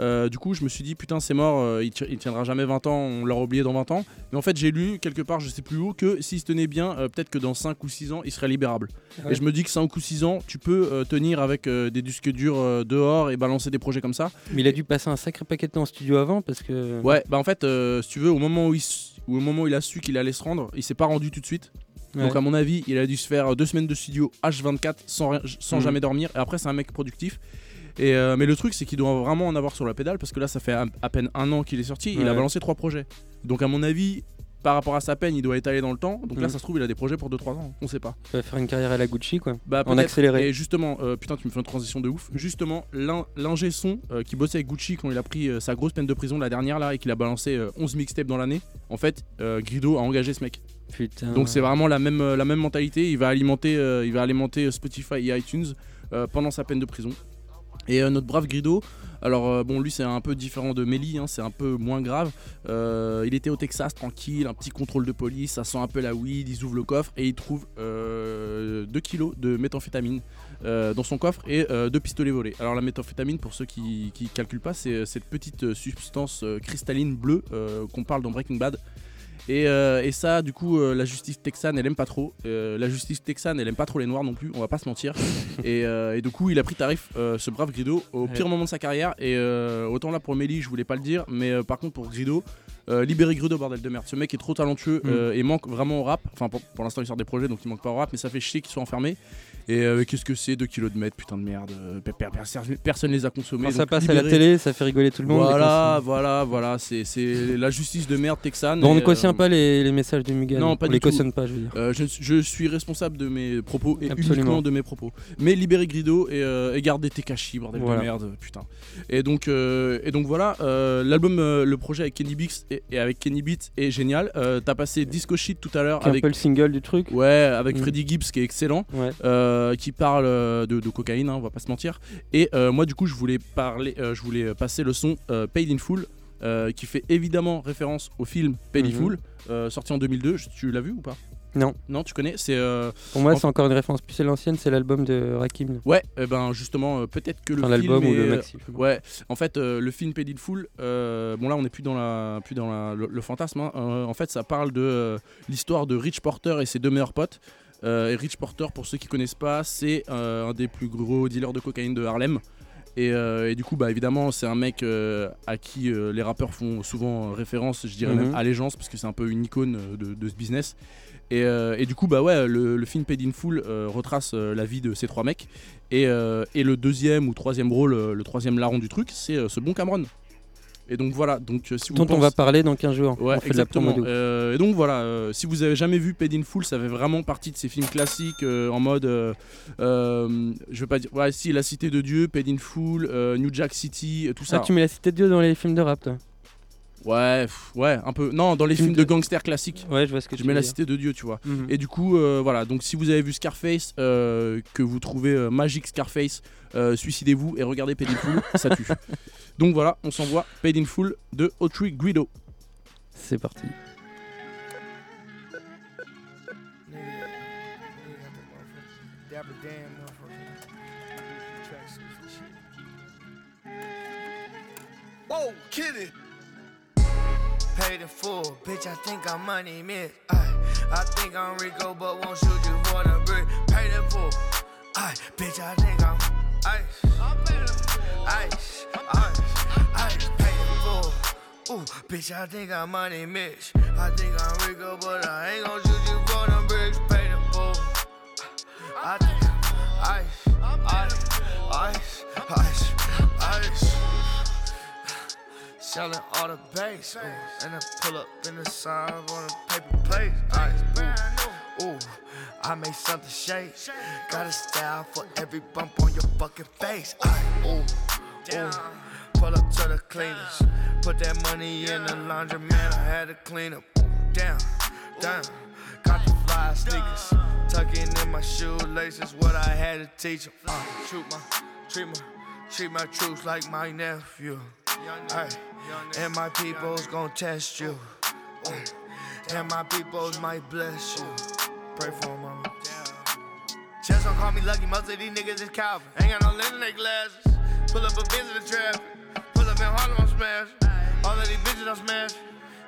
Euh, du coup, je me suis dit, putain, c'est mort, euh, il, ti- il tiendra jamais 20 ans, on l'aura oublié dans 20 ans. Mais en fait, j'ai lu quelque part, je sais plus où, que s'il se tenait bien, euh, peut-être que dans 5 ou 6 ans, il serait libérable. Ouais. Et je me dis que 5 ou 6 ans, tu peux tenir avec des disques durs dehors et balancer des projets comme ça. Mais il a dû passer un sacré paquet de temps en studio avant parce que. Ouais, bah en fait, si tu veux, au moment où il, ou au moment où il a su qu'il allait se rendre, il s'est pas rendu tout de suite. Donc à mon avis, il a dû se faire deux semaines de studio H24 sans, sans Mhm. jamais dormir. Et après, c'est un mec productif. Et euh, mais le truc, c'est qu'il doit vraiment en avoir sur la pédale parce que là, ça fait à, à peine un an qu'il est sorti. Il a balancé trois projets. Donc à mon avis, par rapport à sa peine, il doit étaler dans le temps. Donc là, Mhm. ça se trouve, il a des projets pour 2-3 ans. On sait pas. Il va faire une carrière à la Gucci, quoi. Bah, en accéléré. Et justement, euh, putain, tu me fais une transition de ouf. Justement, l'in- l'ingé son euh, qui bossait avec Gucci quand il a pris euh, sa grosse peine de prison la dernière là et qu'il a balancé euh, 11 mixtapes dans l'année, en fait, Grido a engagé ce mec. Putain. Donc c'est vraiment la même, la même mentalité. Il va alimenter, il va alimenter Spotify et iTunes pendant sa peine de prison. Et euh, notre brave Grido, alors euh, bon lui c'est un peu différent de Melly, hein, c'est un peu moins grave. Euh, il était au Texas tranquille, un petit contrôle de police, ça sent un peu la weed, ils ouvrent le coffre et ils trouvent 2 kilos de méthamphétamine dans son coffre et 2 pistolets volés. Alors la méthamphétamine pour ceux qui, qui calculent pas c'est cette petite substance cristalline bleue qu'on parle dans Breaking Bad. Et, euh, et ça, du coup, euh, la justice texane, elle aime pas trop. Euh, la justice texane, elle aime pas trop les noirs non plus, on va pas se mentir. et, et du coup, il a pris tarif, ce brave Grido, au pire moment de sa carrière. Et autant là pour Melly, je voulais pas le dire, mais par contre pour Grido, euh, libérez Grido, bordel de merde. Ce mec est trop talentueux Mm. euh, et manque vraiment au rap. Enfin, pour, pour l'instant, il sort des projets donc il manque pas au rap, mais ça fait chier qu'il soit enfermé. Et euh, qu'est-ce que c'est 2 kilos de mètres, putain de merde. euh, per- per- per- personne les a consommés. Quand ça passe à la télé, ça fait rigoler tout le monde. Voilà, voilà, voilà. C'est la justice de merde texane. Bon, on ne cautionne euh, pas les, les messages de Mugan. non, pas on du les tout. cautionne pas, je veux dire. Je, je suis responsable de mes propos et Absolument. uniquement de mes propos. Mais libérez Grido et, et gardez Tekashi, bordel Voilà. de merde, putain. Et donc, et donc voilà, l'album, le projet avec Kenny Beats et, et avec Kenny Beats est génial. T'as passé Disco Shit tout à l'heure est un avec peu le single du truc. Ouais, avec Mm. Freddie Gibbs qui est excellent, Ouais. euh, qui parle euh, de, de cocaïne, hein, on va pas se mentir. Et euh, moi, du coup, je voulais parler, euh, je voulais passer le son euh, Paid in Full, euh, qui fait évidemment référence au film Paid in Mhm. Full, euh, sorti en 2002. Je- Tu l'as vu ou pas? Non. Non, tu connais? C'est euh, Pour moi, en- c'est encore une référence. Plus c'est l'ancienne, c'est l'album de Rakim. Ouais, eh ben justement, euh, peut-être que le Enfin, film. l'album ou est- le maxi. Ouais, en fait, euh, le film Paid in Full, euh, bon là, on n'est plus dans, la, plus dans la- le, le fantasme. hein. Euh, en fait, ça parle de euh, l'histoire de Rich Porter et ses deux meilleurs potes. Euh, et Rich Porter, pour ceux qui connaissent pas, c'est euh, un des plus gros dealers de cocaïne de Harlem. Et, euh, et du coup, bah, évidemment, c'est un mec à qui les rappeurs font souvent référence, je dirais Mhm. même allégeance, parce que c'est un peu une icône de, de ce business. Et, et du coup, bah ouais, le, le film Paid in Full retrace la vie de ces trois mecs. Et, et le deuxième ou troisième rôle, le troisième larron du truc, c'est ce bon Cameron. Et donc voilà, donc euh, si vous Dont on pensez- va parler dans 15 jours. Ouais, on fait la exactement. de ouf. Euh, et donc voilà, euh, si vous avez jamais vu Paid in Full, ça fait vraiment partie de ces films classiques euh, en mode, je veux pas dire, ouais, si La Cité de Dieu, Paid in Full, New Jack City, tout ça. Ah, tu mets la cité de Dieu dans les films de rap, toi Ouais, pff, ouais, un peu. Non, dans les Film films de, de- gangsters classiques. Ouais, je vois ce que Je tu mets veux la dire. cité de Dieu, tu vois. Mhm. Et du coup, euh, voilà. Donc, si vous avez vu Scarface, euh, que vous trouvez euh, magique Scarface, suicidez-vous et regardez Full, ça tue. Donc voilà, on s'envoie Paid in Full de Autry Guido. C'est parti. Whoa, kitty. Paid in full, bitch. I think I'm money man. I, I think I'm Rico, but won't shoot you for the brick. Paid in full. I, bitch. I think I'm ice. Ice, ice, ice. In full. Ooh, bitch. I think I'm money Mitch. I think I'm Rico, but I ain't gon' shoot you for the bricks. In full. I think ice, ice, ice, ice, ice. Selling all the bass, ooh, and I pull up in the side on a paper plate. Ice, ooh, ooh, I made something shake. Got a style for every bump on your fucking face. Ice, ooh, ooh. Pull up to the cleaners. Put that money in the laundromat. I had to clean up. Ooh, down, down. Got the fly sneakers. Tucking in my shoelaces. What I had to teach 'em. Uh, treat my, treat my, treat my troops like my nephew. Ay, and my people's gon' test you. And my people's might bless you. Pray for for 'em, mama. Just don't call me lucky, most of these niggas is Calvin. Ain't got no lint in their glasses. Pull up a bitch in the traffic. Pull up in Harlem, I'm smash. All of these bitches I'm smash.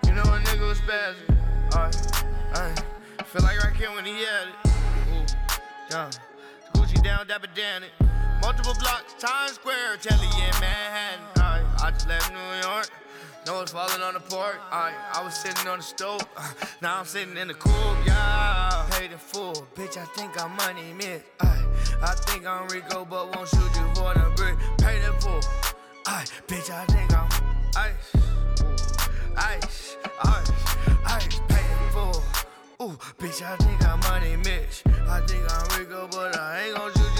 You know a nigga was spazzing. Alright, alright. Feel like Rakim when he had it. Ooh, yeah. Gucci down, dapper down it. Multiple blocks, Times Square, Telly in Manhattan. Alright, I just left New York. No it's falling on the. Alright, I was sitting on the stove. now I'm sitting in the cool, yeah. Paid in full, bitch. I think I'm money. Alright, I think I'm Rico, but won't shoot you for the brick. Paid in full. Alright, bitch. I think I'm ice. Ice, ice, ice. Paid in full. Ooh, bitch. I think I'm money Mitch. I think I'm Rico, but I ain't gon' shoot you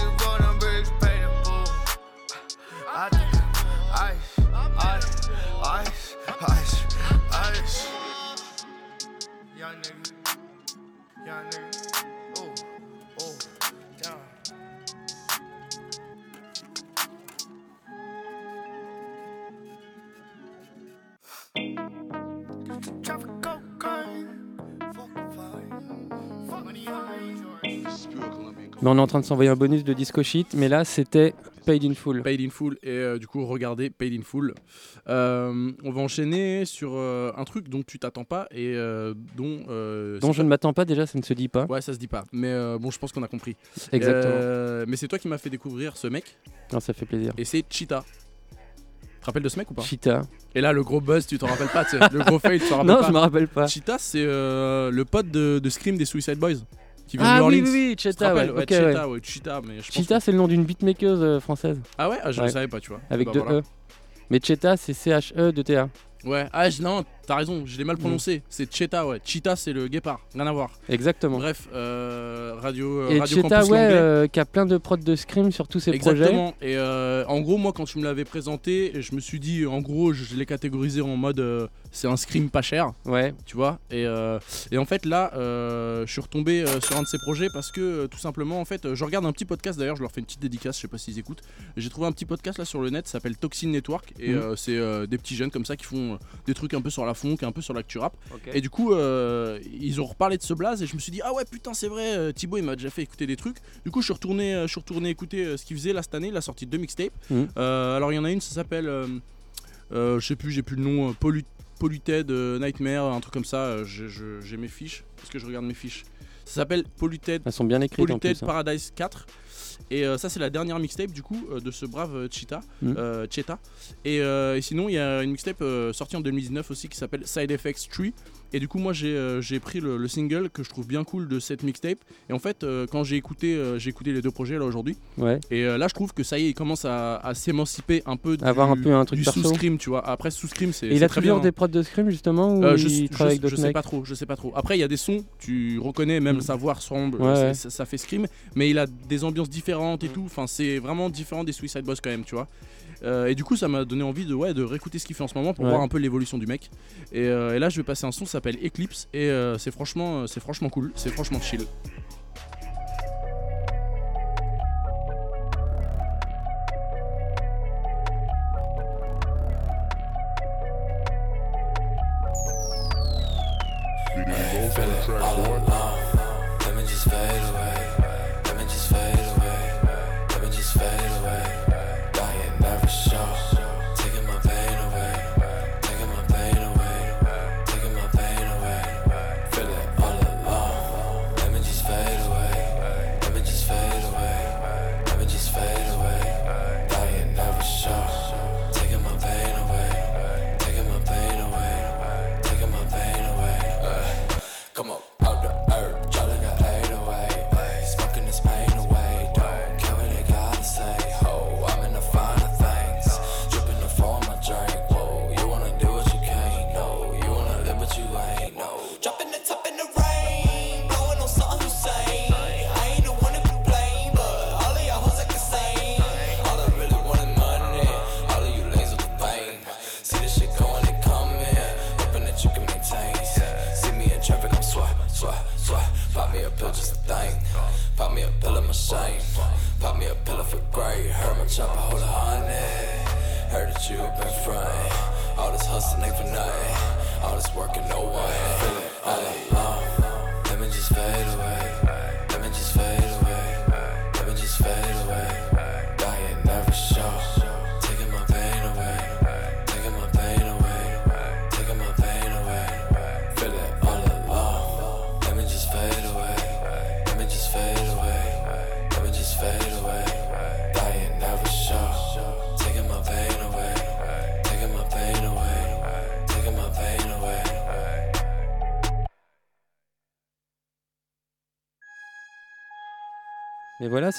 Mais on est en train de s'envoyer un bonus de Disco Shit, mais là c'était Paid in Full. Paid in Full et euh, du coup regardez Paid in Full. Euh, on va enchaîner sur euh, un truc dont tu t'attends pas et dont Dont je pas- ne m'attends pas déjà, ça ne se dit pas. Ouais, ça se dit pas. Mais bon, je pense qu'on a compris. Exactement. Mais c'est toi qui m'as fait découvrir ce mec. Non, ça fait plaisir. Et c'est Cheetah. Tu te rappelles de ce mec ou pas? Cheetah. Et là, le gros buzz, tu t'en rappelles pas Le gros fail, tu t'en rappelles Non, pas je me rappelle pas. Cheetah, c'est le pote de, de Scream des Suicide Boys. Qui vient de Ah oui, oui, oui, Cheta, ouais, ok, Cheta, ouais. Cheetah, mais je pense Cheetah, c'est le nom d'une beatmaker euh, française. Ah ouais? Ah, je le savais pas, tu vois. Avec Bah deux voilà. E. Mais Cheta, c'est C-H-E de T-A. Ouais, ah non, t'as raison, je l'ai Mm. mal prononcé. C'est Cheetah, ouais. Cheetah, c'est le guépard, rien à voir. Exactement. Bref, euh, radio, Et radio Cheta, Campus ouais, euh, qui a plein de prods de scream sur tous ses Exactement. projets. Et euh, en gros, moi, quand tu me l'avais présenté, je me suis dit, en gros, je, je l'ai catégorisé en mode euh, c'est un scream pas cher. Ouais. Tu vois. Et, euh, et en fait, là, euh, je suis retombé euh, sur un de ces projets parce que tout simplement, en fait, je regarde un petit podcast d'ailleurs, je leur fais une petite dédicace, je sais pas s'ils écoutent. J'ai trouvé un petit podcast là sur le net, ça s'appelle Toxin Network. Et Mhm. c'est des petits jeunes comme ça qui font des trucs un peu sur la funk, un peu sur l'actu rap. Et du coup, ils ont reparlé de ce blaze et je me suis dit, ah ouais, putain, c'est vrai, Thibaut il m'a déjà fait écouter des trucs. Du coup, je suis retourné, je suis retourné écouter ce qu'il faisait là cette année, il a sorti deux mixtapes. Mhm. Alors, il y en a une, ça s'appelle, euh, je sais plus, j'ai plus le nom, euh, Pollu- Polluted euh, Nightmare, un truc comme ça. euh, J'ai mes fiches, parce que je regarde mes fiches. Ça s'appelle Polluted, Elles sont bien écrites en Polluted plus, hein. Paradise 4. Et euh, ça, c'est la dernière mixtape du coup euh, de ce brave Cheetah. Euh, Cheetah. Et, et sinon, il y a une mixtape sortie en 2019 aussi qui s'appelle Side Effects 3. Et du coup, moi, j'ai euh, pris le, le single que je trouve bien cool de cette mixtape. Et en fait, euh, quand j'ai écouté, euh, j'ai écouté les deux projets là aujourd'hui. Ouais. Et euh, là, je trouve que ça y est, il commence à, à s'émanciper un peu du, Avoir un peu un truc du perso. sous-scream, tu vois. Après, sous-scream, c'est Et il c'est a très toujours bien. des prods de scream justement ou je, il je- travaille avec je d'autres sais mecs pas trop, je sais pas trop. Après, il y a des sons, tu reconnais même sa voix ressemble, Ouais, c'est- ouais. Ça, ça fait scream, mais il a des ambiances différentes et tout. Enfin, c'est vraiment différent des Suicide Boys quand même, tu vois. Euh, et du coup, ça m'a donné envie de, ouais, de réécouter ce qu'il fait en ce moment pour Ouais. voir un peu l'évolution du mec. Et, euh, et là, je vais passer un son, ça s'appelle Eclipse, et euh, c'est franchement, c'est franchement cool, c'est franchement chill.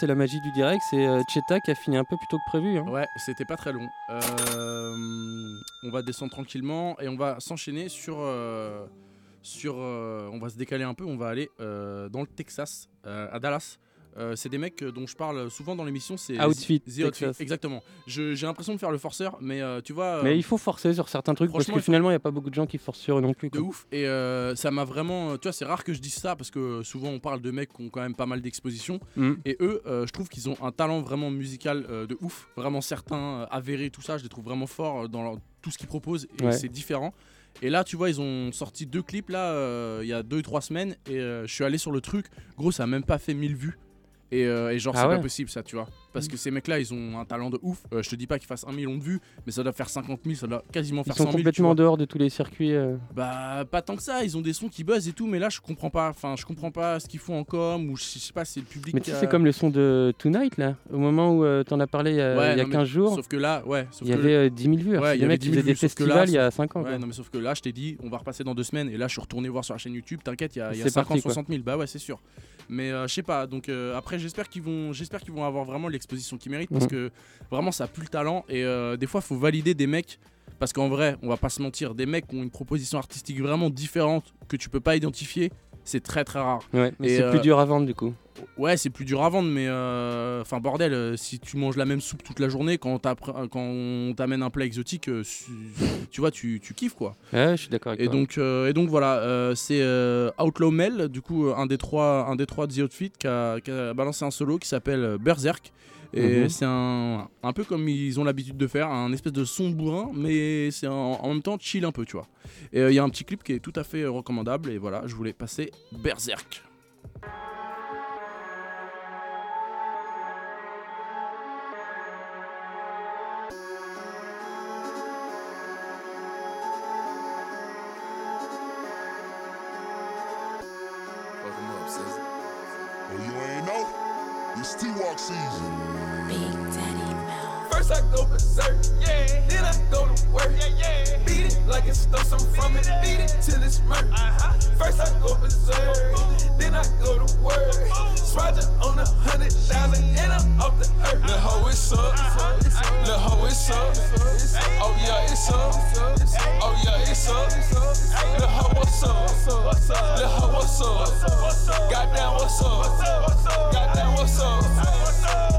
C'est la magie du direct. C'est euh, Cheta qui a fini un peu plus tôt que prévu. hein. Ouais, c'était pas très long. Euh, on va descendre tranquillement et on va s'enchaîner sur. euh, euh, on va se décaler un peu, on va aller dans le Texas, à Dallas. Euh, c'est des mecs dont je parle souvent dans l'émission. C'est Outfit, The Outfit. Exactement. Je- J'ai l'impression de faire le forceur, mais euh, tu vois. Mais euh, il faut forcer sur certains trucs parce que finalement, il n'y a pas beaucoup de gens qui forcent sur eux non plus. de ouf et euh, ça m'a vraiment tu vois c'est rare que je dise ça parce que souvent on parle de mecs qui ont quand même pas mal d'exposition Mm. et eux je trouve qu'ils ont un talent vraiment musical de ouf vraiment certains avérés tout ça je les trouve vraiment forts dans leur- tout ce qu'ils proposent et Ouais. c'est différent et là tu vois ils ont sorti deux clips là euh, il y a deux trois semaines et euh, je suis allé sur le truc gros ça a même pas fait 1000 vues et, euh, et genre Ah c'est ouais. pas possible ça tu vois parce que ces mecs-là, ils ont un talent de ouf. Euh, je te dis pas qu'ils fassent un million de vues, mais ça doit faire 50 000, ça doit quasiment Ils faire sont 100 000. tu complètement en dehors de tous les circuits. euh. Bah, pas tant que ça. Ils ont des sons qui buzzent et tout, mais là, je comprends pas. Enfin, je comprends pas ce qu'ils font en com ou je sais pas, c'est le public. Mais tu sais, c'est comme le son de Tonight, là, au moment où tu t'en as parlé il y a, Ouais, il y a non, mais 15 jours. Sauf que là, ouais. sauf Il y que- avait euh, 10 000 vues. Ouais, il y avait mecs qui 10 000 faisaient des là, festivals il y a sauf- 5 ans. Ouais, non, mais sauf que là, je t'ai dit, on va repasser dans deux semaines. Et là, je suis retourné voir sur la chaîne YouTube. T'inquiète, il y a, y a C'est 50, parti, quoi. 60 000. Bah ouais, c'est sûr. Mais euh, je sais pas. Donc euh, après, j'espère qu'ils vont, j'espère qu'ils vont avoir vraiment l'exposition qu'ils méritent parce Mhm. que vraiment, ça pue le talent. Et euh, des fois, faut valider des mecs. Parce qu'en vrai, on va pas se mentir, des mecs qui ont une proposition artistique vraiment différente que tu peux pas identifier, c'est très très rare. Ouais, mais c'est euh, plus dur à vendre du coup. Ouais, c'est plus dur à vendre, mais euh, enfin bordel, euh, si tu manges la même soupe toute la journée, quand, euh, quand on t'amène un plat exotique, euh, tu vois, tu, tu kiffes quoi. Ouais, je suis d'accord avec Et toi. donc, euh, et donc voilà, euh, c'est euh, Outlaw Mel, du coup euh, un des trois, un des trois de The Outfit qui a, qui a balancé un solo qui s'appelle euh, Berserk. Et Mhm. c'est un, un peu comme ils ont l'habitude de faire, un espèce de son bourrin, mais c'est en, même temps chill un peu, tu vois. Et euh, il y a un petit clip qui est tout à fait recommandable, et voilà, je voulais passer Berserk. You ain't know? It's T-Walk season. First I go berserk, yeah. Then I go to work, yeah, yeah. Beat it like it stole some from it, beat it till it's murk. Uh-huh. First I go berserk, then I go to work. Roger on a hundred thousand and I'm off the earth. Uh-huh. Lil' hoe, it's up. Uh-huh. Uh-huh. Lil' hoe, it's up. Oh yeah, it's up. Oh yeah, it's up. Lil' hoe, what's up? Lil' hoe, what's up? Goddamn, what's up? Goddamn, what's up?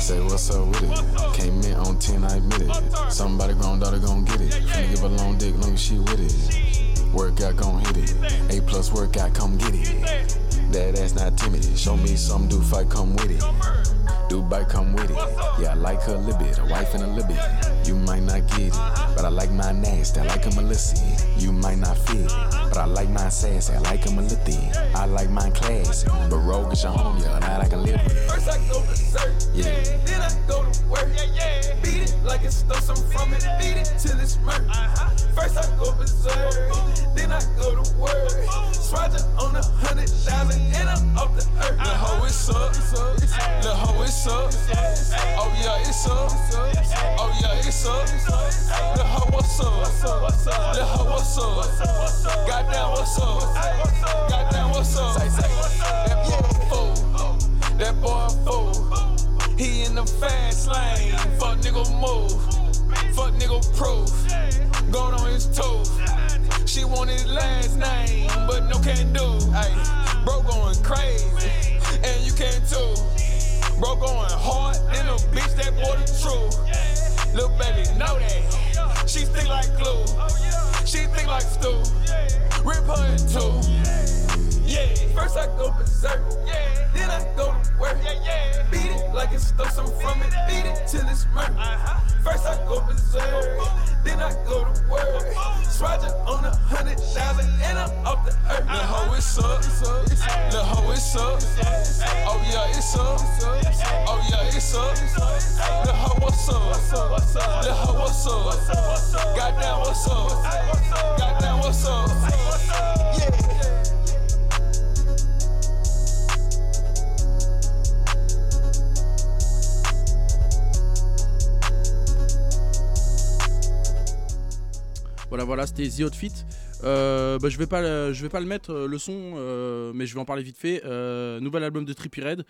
Say what's up with it. Came in on 10, I admit it. Somebody grown daughter gon' get it. Finna give a long dick, long as she with it. Workout gon' hit it. A plus workout, come get it. That ass not timid. Show me some do fight, come with it. Dubai, come with it. Yeah, I like her a little bit. A wife and a little bit. You might not get it, but I like my nasty. I like him a little. You might not fit it, but I like my sassy. I like him a little thin. I like mine classy, but rogue is your home, yeah. That I can live with. First I go berserk, Yeah. Then I go to work, yeah, yeah. Beat it like it stole some from it, beat it till it's murk. Uh-huh. First I go berserk, then I go to work. Roger on a hundred thousand I'm off the earth. Lil' hoe, it's up. Lil' hoe, it's up. Oh yeah, it's up. Oh yeah, it's up. Lil' hoe, what's up? Lil' hoe, what's up? Goddamn, what's up? Goddamn, what's up? That boy fool. That boy fool. He in the fast lane. Fuck nigga move. Fuck nigga proof. Going on his toes. She want his last name, but no can do. Ay, bro going crazy, and you can too. Bro going hard, and a bitch that boy the truth. Little baby know that. She think like glue. She think like stew. Rip her in two. Yeah, first I go berserk, yeah. It stole some from it, beat it till it's murk. Uh-huh. First I go berserk, then I go to work. Roger on a hundred thousand and I'm off the earth. Lil' hoe, it's up. Lil' hoe, it's up. Oh yeah, it's up. Oh yeah, it's up. Lil' hoe, what's up? Lil' hoe, what's up? Goddamn, what's up? Goddamn, what's up? Voilà, voilà, c'était The Outfit. Euh, bah, je vais pas, le- je vais pas le mettre euh, le son, euh, mais je vais en parler vite fait. Euh, nouvel album de Trippie Red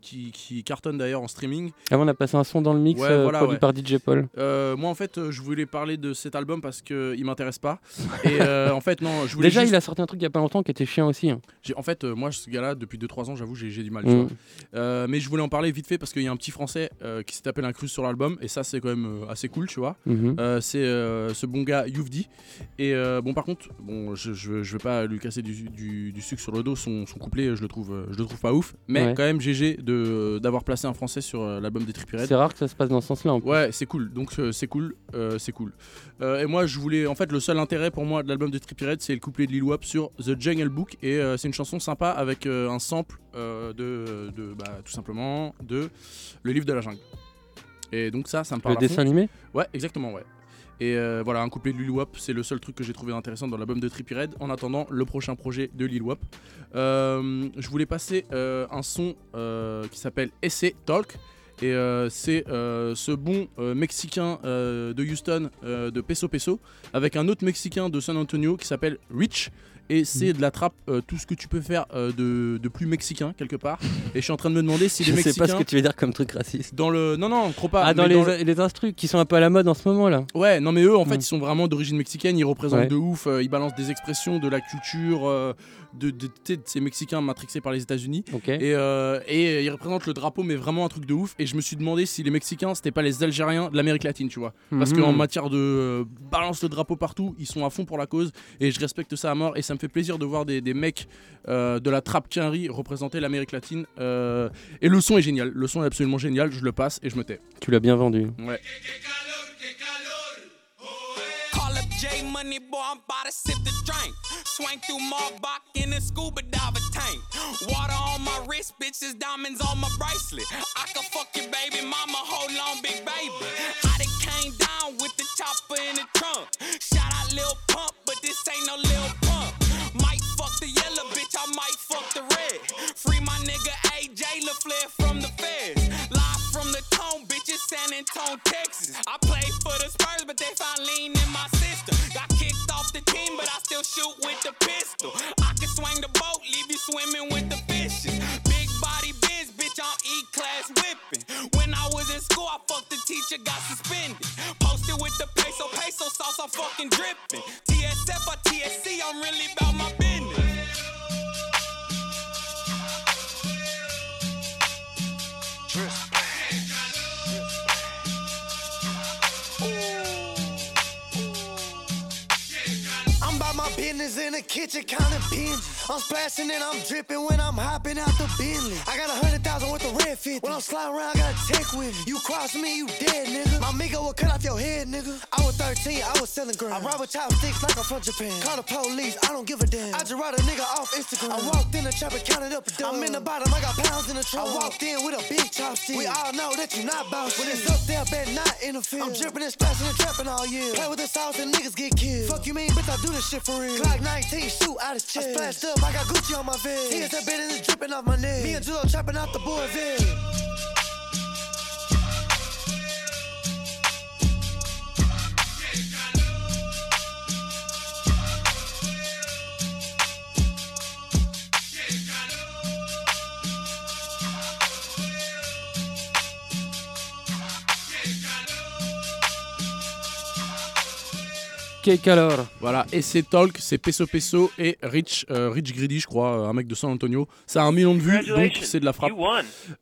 qui, qui cartonne d'ailleurs en streaming. Avant, on a passé un son dans le mix Ouais, voilà, produit ouais. par DJ Paul. Moi en fait, je voulais parler de cet album parce que il m'intéresse pas. Et en fait, non, je voulais Déjà, juste- il a sorti un truc il y a pas longtemps qui était chiant aussi. hein. En fait, moi, ce gars-là, depuis 2-3 ans, j'avoue, j'ai du mal. tu Mm. vois. Mais je voulais en parler vite fait parce qu'il y a un petit français qui s'est tapé l'incruse sur l'album et ça, c'est quand même assez cool, tu vois. Mhm. Euh, c'est ce bon gars, Youf dit. Et bon, par contre, bon, je, je, je vais pas lui casser du, du, du sucre sur le dos. Son, son couplet, je le trouve, je le trouve pas ouf. Mais Ouais. quand même, GG d'avoir placé un français sur euh, l'album des Redd. C'est rare que ça se passe dans ce sens-là. Ouais, c'est cool. Donc euh, c'est cool, euh, c'est cool. Euh, et moi, je voulais, en fait, le seul intérêt pour moi de l'album de Trippie Redd, c'est le couplet de Lil Wap sur The Jungle Book. Et euh, c'est une chanson sympa avec un sample de, de bah, tout simplement de le livre de la jungle. Et donc ça, ça me parle. Le à fond. dessin animé? Ouais, exactement, ouais. Et euh, voilà, un couplet de Lil Wap, c'est le seul truc que j'ai trouvé intéressant dans l'album de Trippie Redd. En attendant le prochain projet de Lil Wap, Euh, je voulais passer euh, un son qui s'appelle Essay Talk. Et c'est ce bon Mexicain de Houston, de Peso Peso, avec un autre Mexicain de San Antonio qui s'appelle Rich. Et c'est de la trappe, euh, tout ce que tu peux faire euh, de, de plus mexicain quelque part. Et je suis en train de me demander si Je les sais Mexicains. pas ce que tu veux dire comme truc raciste. Dans le. Non, non, trop pas. Ah, dans les, le- les instrus qui sont un peu à la mode en ce moment là. Ouais, non mais eux en fait Mm. ils sont vraiment d'origine mexicaine, ils représentent Ouais. de ouf, euh, ils balancent des expressions de la culture de, ces Mexicains matrixés par les États-Unis. Et, euh, et ils représentent le drapeau mais vraiment un truc de ouf. Et je me suis demandé si les Mexicains c'était pas les Algériens de l'Amérique latine, tu vois. Parce Mhm. qu'en matière de euh, balance le drapeau partout, ils sont à fond pour la cause et je respecte ça à mort. Et ça me fait plaisir de voir des, des mecs euh, de la trappe Quinry représenter l'Amérique latine. euh, et le son est génial, le son est absolument génial. Je le passe et je me tais. Tu l'as bien vendu. Ouais. Money, boy, I'm about to sip the drink. Swing through Marbach in a scuba diver tank. Water on my wrist, bitches, diamonds on my bracelet. I can fuck your baby sliding around, I got a tech with me. You cross me, you dead, nigga. My nigga will cut off your head, nigga. I was 13, I was selling grams. I rob with chopsticks like I'm from Japan. Call the police, I don't give a damn. I just wrote a nigga off Instagram. I walked in the trap and counted up a dough. I'm in the bottom, I got pounds in the trunk. I walked in with a big chopstick. We all know that you not bout. When it's up there, better not interfere. I'm dripping and splashing and trapping all year. Play with the sauce and niggas get killed. Fuck you mean, bitch, I do this shit for real. Clock 19, shoot out of chest. I splashed up, I got Gucci on my vest. Is that bit and it's dripping off my neck. Me and Julo trapping out the Boyville. Voilà, et c'est Talk, c'est Peso Peso et Rich, euh, Rich Greedy, je crois, euh, un mec de San Antonio. Ça a un million de vues, donc c'est de la frappe.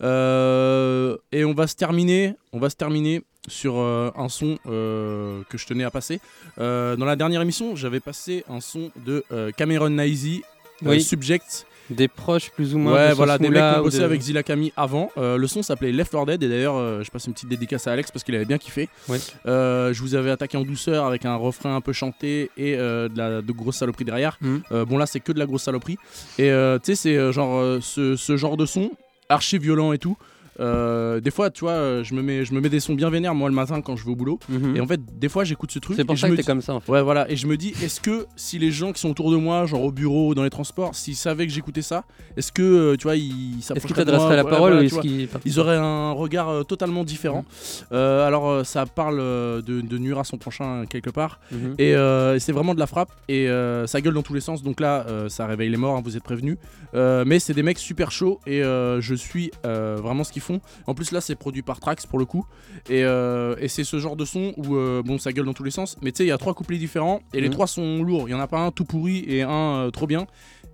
Euh, et on va se terminer, on va se terminer sur euh, un son euh, que je tenais à passer. Euh, dans la dernière émission, j'avais passé un son de euh, Cameron Naisy, euh, Oui. Subject. Des proches plus ou moins. Ouais, de voilà, des mecs qui ont bossé de- avec Zilla Kami avant. Euh, le son s'appelait Left 4 Dead et d'ailleurs, euh, je passe une petite dédicace à Alex parce qu'il avait bien kiffé. Ouais. Euh, je vous avais attaqué en douceur avec un refrain un peu chanté et de la de grosses saloperies derrière. Euh, bon, là, c'est que de la grosse saloperie. Et euh, tu sais, c'est genre ce, ce genre de son archi violent et tout. Euh, des fois, tu vois, euh, je me mets, je me mets des sons bien vénères moi le matin quand je vais au boulot. Mhm. Et en fait, des fois, j'écoute ce truc. C'est pour et je ça que t'es dis- comme ça, en fait. Ouais, voilà. Et je me dis, est-ce que si les gens qui sont autour de moi, genre au bureau ou dans les transports, s'ils savaient que j'écoutais ça, est-ce que, euh, tu vois, ils de moi t'adresseraient la parole voilà, ou est-ce qu'ils- Ils auraient un regard euh, totalement différent. Euh, alors, ça parle de, de nuire à son prochain quelque part. Mhm. Et c'est vraiment de la frappe. Et ça gueule dans tous les sens. Donc là, ça réveille les morts, hein, vous êtes prévenus. Mais c'est des mecs super chauds. Et je suis vraiment ce qu'ils font. En plus, là, c'est produit par Trax pour le coup. Et, euh, et c'est ce genre de son où, euh, bon, ça gueule dans tous les sens. Mais tu sais, il y a trois couplets différents. Et les Mhm. trois sont lourds. Il y en a pas un tout pourri et un euh, trop bien.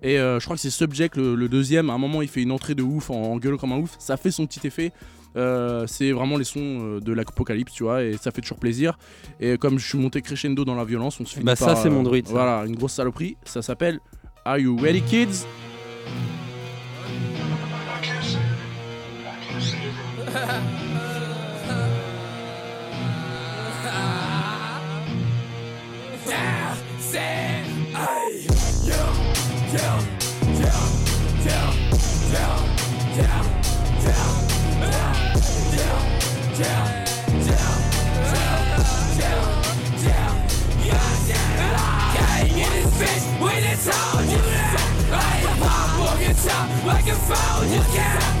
Et je crois que c'est Subject, le, le deuxième. À un moment, il fait une entrée de ouf en, en gueulant comme un ouf. Ça fait son petit effet. Euh, c'est vraiment les sons de l'apocalypse, tu vois, et ça fait toujours plaisir. Et comme je suis monté crescendo dans la violence, on se finit Bah, ça, c'est euh, mon druide, ça. Voilà, une grosse saloperie. Ça s'appelle Are You Ready Kids? We done told you that. I pop on your top like a phone, you can't.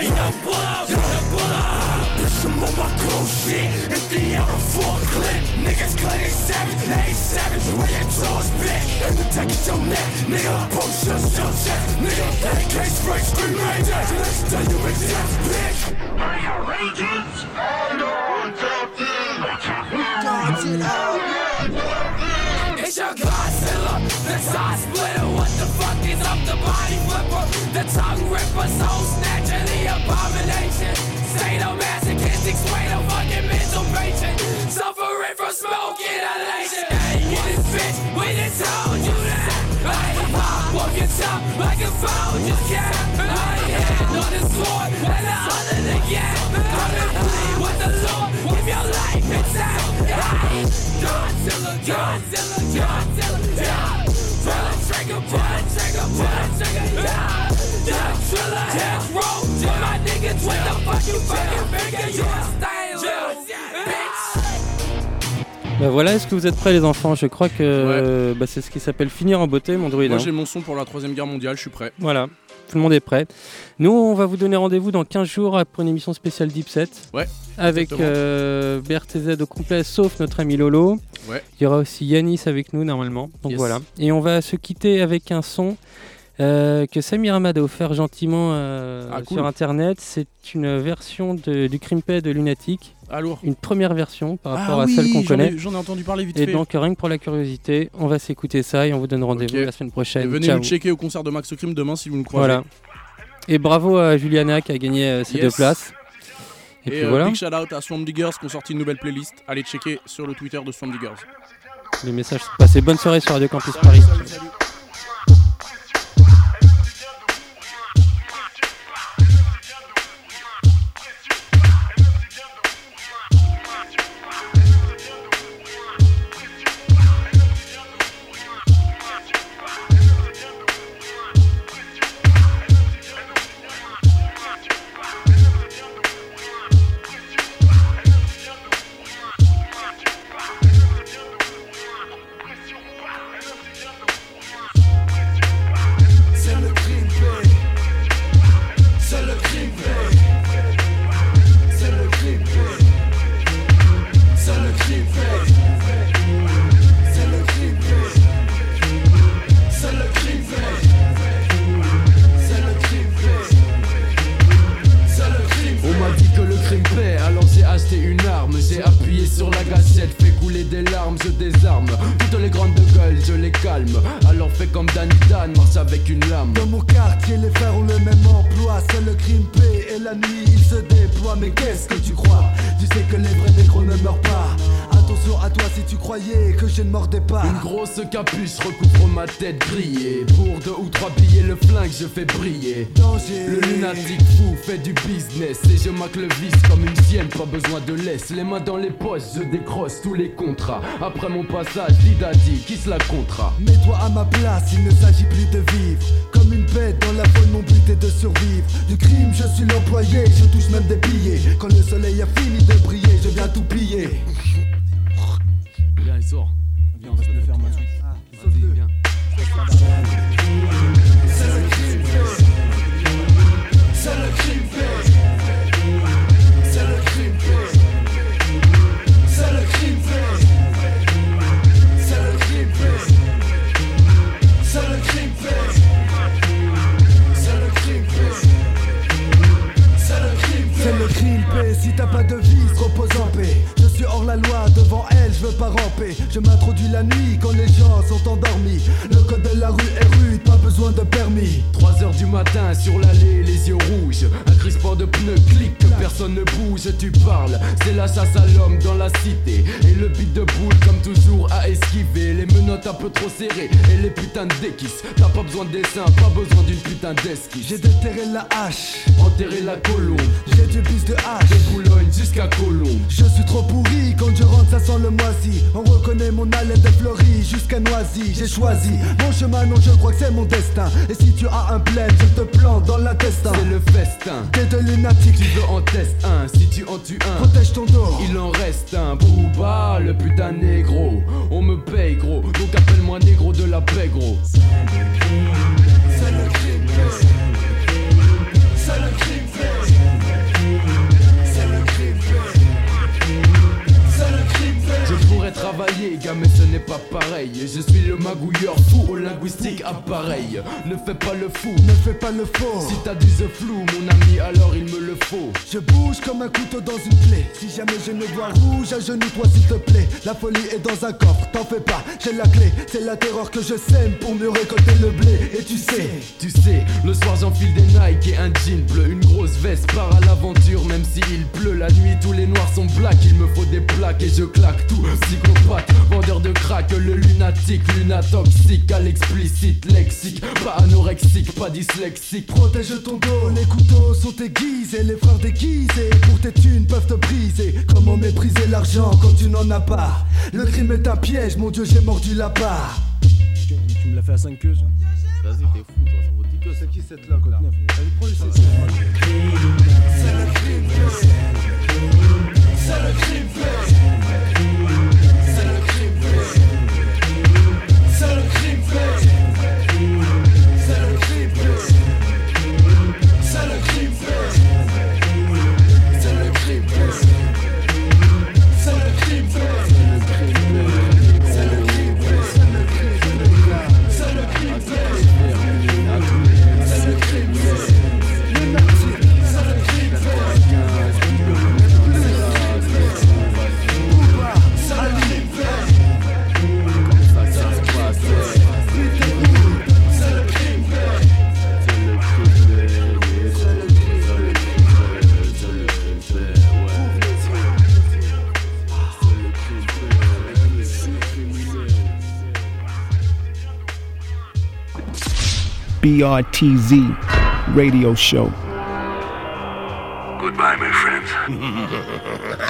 Ej, na pub, na pub Put some on my cool shit It's the outer full clip Niggas claiming savage, ain't savage Where your jaws, bitch And the tech is your neck, nigga Post your shell check, nigga That case breaks scream ranger Let's tell you exact, bitch Are you ragers? I know, Captain Captain, oh It's your Godzilla That's how I split it with fuck is up the body flipper? The tongue ripper, soul snatcher, the abomination. Sadomasochistic, straight up fucking mental patient. Suffering from smoke inhalation. Hey, in this bitch, we done told you that. I pop off your top like a phone, you can't. I hand on the sword and the under the gap. Come and plead with the Lord, give your life intact. Hey, Godzilla, Godzilla, Godzilla, yeah. Pull Bah voilà, est-ce que vous êtes prêts les enfants? Je crois que euh, bah, c'est ce qui s'appelle finir en beauté, mon druide. Moi, hein. j'ai mon son pour la troisième guerre mondiale, je suis prêt. Voilà, tout le monde est prêt. Nous, on va vous donner rendez-vous dans 15 jours pour une émission spéciale Deep Set. Ouais. Avec euh, BRTZ au complet, sauf notre ami Lolo. Ouais. Il y aura aussi Yanis avec nous normalement. Donc Yes. voilà. Et on va se quitter avec un son euh, que Samir a offert gentiment euh, Ah, cool. sur internet. C'est une version de- du Crimpé de Lunatic. Ah, lourd. Une première version par Ah rapport à oui, celle qu'on connaît. j'en ai entendu parler vite Et fait. donc rien que pour la curiosité, on va s'écouter ça et on vous donne rendez-vous la semaine Et prochaine. venez Ciao. nous checker au concert de Max Crime demain si vous nous croisez. Voilà. Et bravo à Juliana qui a gagné euh, ces Yes. deux places. Et, Et, puis euh, voilà, big shout out à Swamp Diggers qui ont sorti une nouvelle playlist. Allez checker sur le Twitter de Swamp Diggers. les messages sont passés. Bonne soirée sur Radio Campus Paris. Décroche tous les contrats. Après mon passage, Didadi, qui se la comptera? Mets-toi à ma place, il ne s'agit plus de vivre. Comme une bête dans la faune, mon but est de survivre. Du crime, je suis l'employé, je touche même des billets. Quand le soleil a fini de briller, je viens tout piller. roule à les yeux rouges. Un crispant de pneus clique, que personne ne bouge. Tu parles, c'est la chasse à l'homme dans la cité. Et le beat de boule, comme toujours, à esquiver. Les menottes un peu trop serrées et les putains de déquisses. T'as pas besoin de dessin, pas besoin d'une putain d'esquisse. J'ai déterré la hache, enterré la colombe. J'ai du bis de hache, de Boulogne jusqu'à Colombe. Je suis trop pourri, quand je rentre, ça sent le moisi. On reconnaît mon haleine de fleurie jusqu'à Noisy. J'ai choisi mon chemin, non, je crois que c'est mon destin. Et si tu as un plein, je te plante dans l'intestin. C'est le festin. T'es de lunatique, tu veux en tester un. Si tu en tues un, protège ton dos. Il en reste un. Booba, le putain négro. On me paye gros, donc appelle-moi négro de la paix gros. C'est le crime, c'est travailler, gars, mais ce n'est pas pareil. Je suis le magouilleur fou au linguistique appareil. Ne fais pas le fou, ne fais pas le faux. Si t'as du the flou, mon ami, alors il me le faut. Je bouge comme un couteau dans une plaie. Si jamais je me vois rouge, à genoux, toi s'il te plaît. La folie est dans un coffre, t'en fais pas, j'ai la clé. C'est la terreur que je sème pour mieux récolter le blé. Et tu sais, tu sais, le soir j'enfile des Nike et un jean bleu. Une grosse veste, part à l'aventure, même s'il pleut. La nuit, tous les noirs sont black, il me faut des plaques et je claque tout. Psychopathe, vendeur de crack, le lunatique, lunatoxique, à l'explicite, lexique, pas anorexique, pas dyslexique. Protège ton dos, les couteaux sont aiguisés, les frères déguisés, pour tes thunes peuvent te briser. Comment mépriser l'argent quand tu n'en as pas? Le crime est un piège, mon dieu, j'ai mordu la part. Tu me l'as fait à 5 queues, Vas-y, t'es fou, toi, ça vaut 10 queues. C'est qui cette là, 9 Allez, prends le C'est le crime, c'est le crime, c'est le crime. BRTZ radio show. Goodbye, my friends.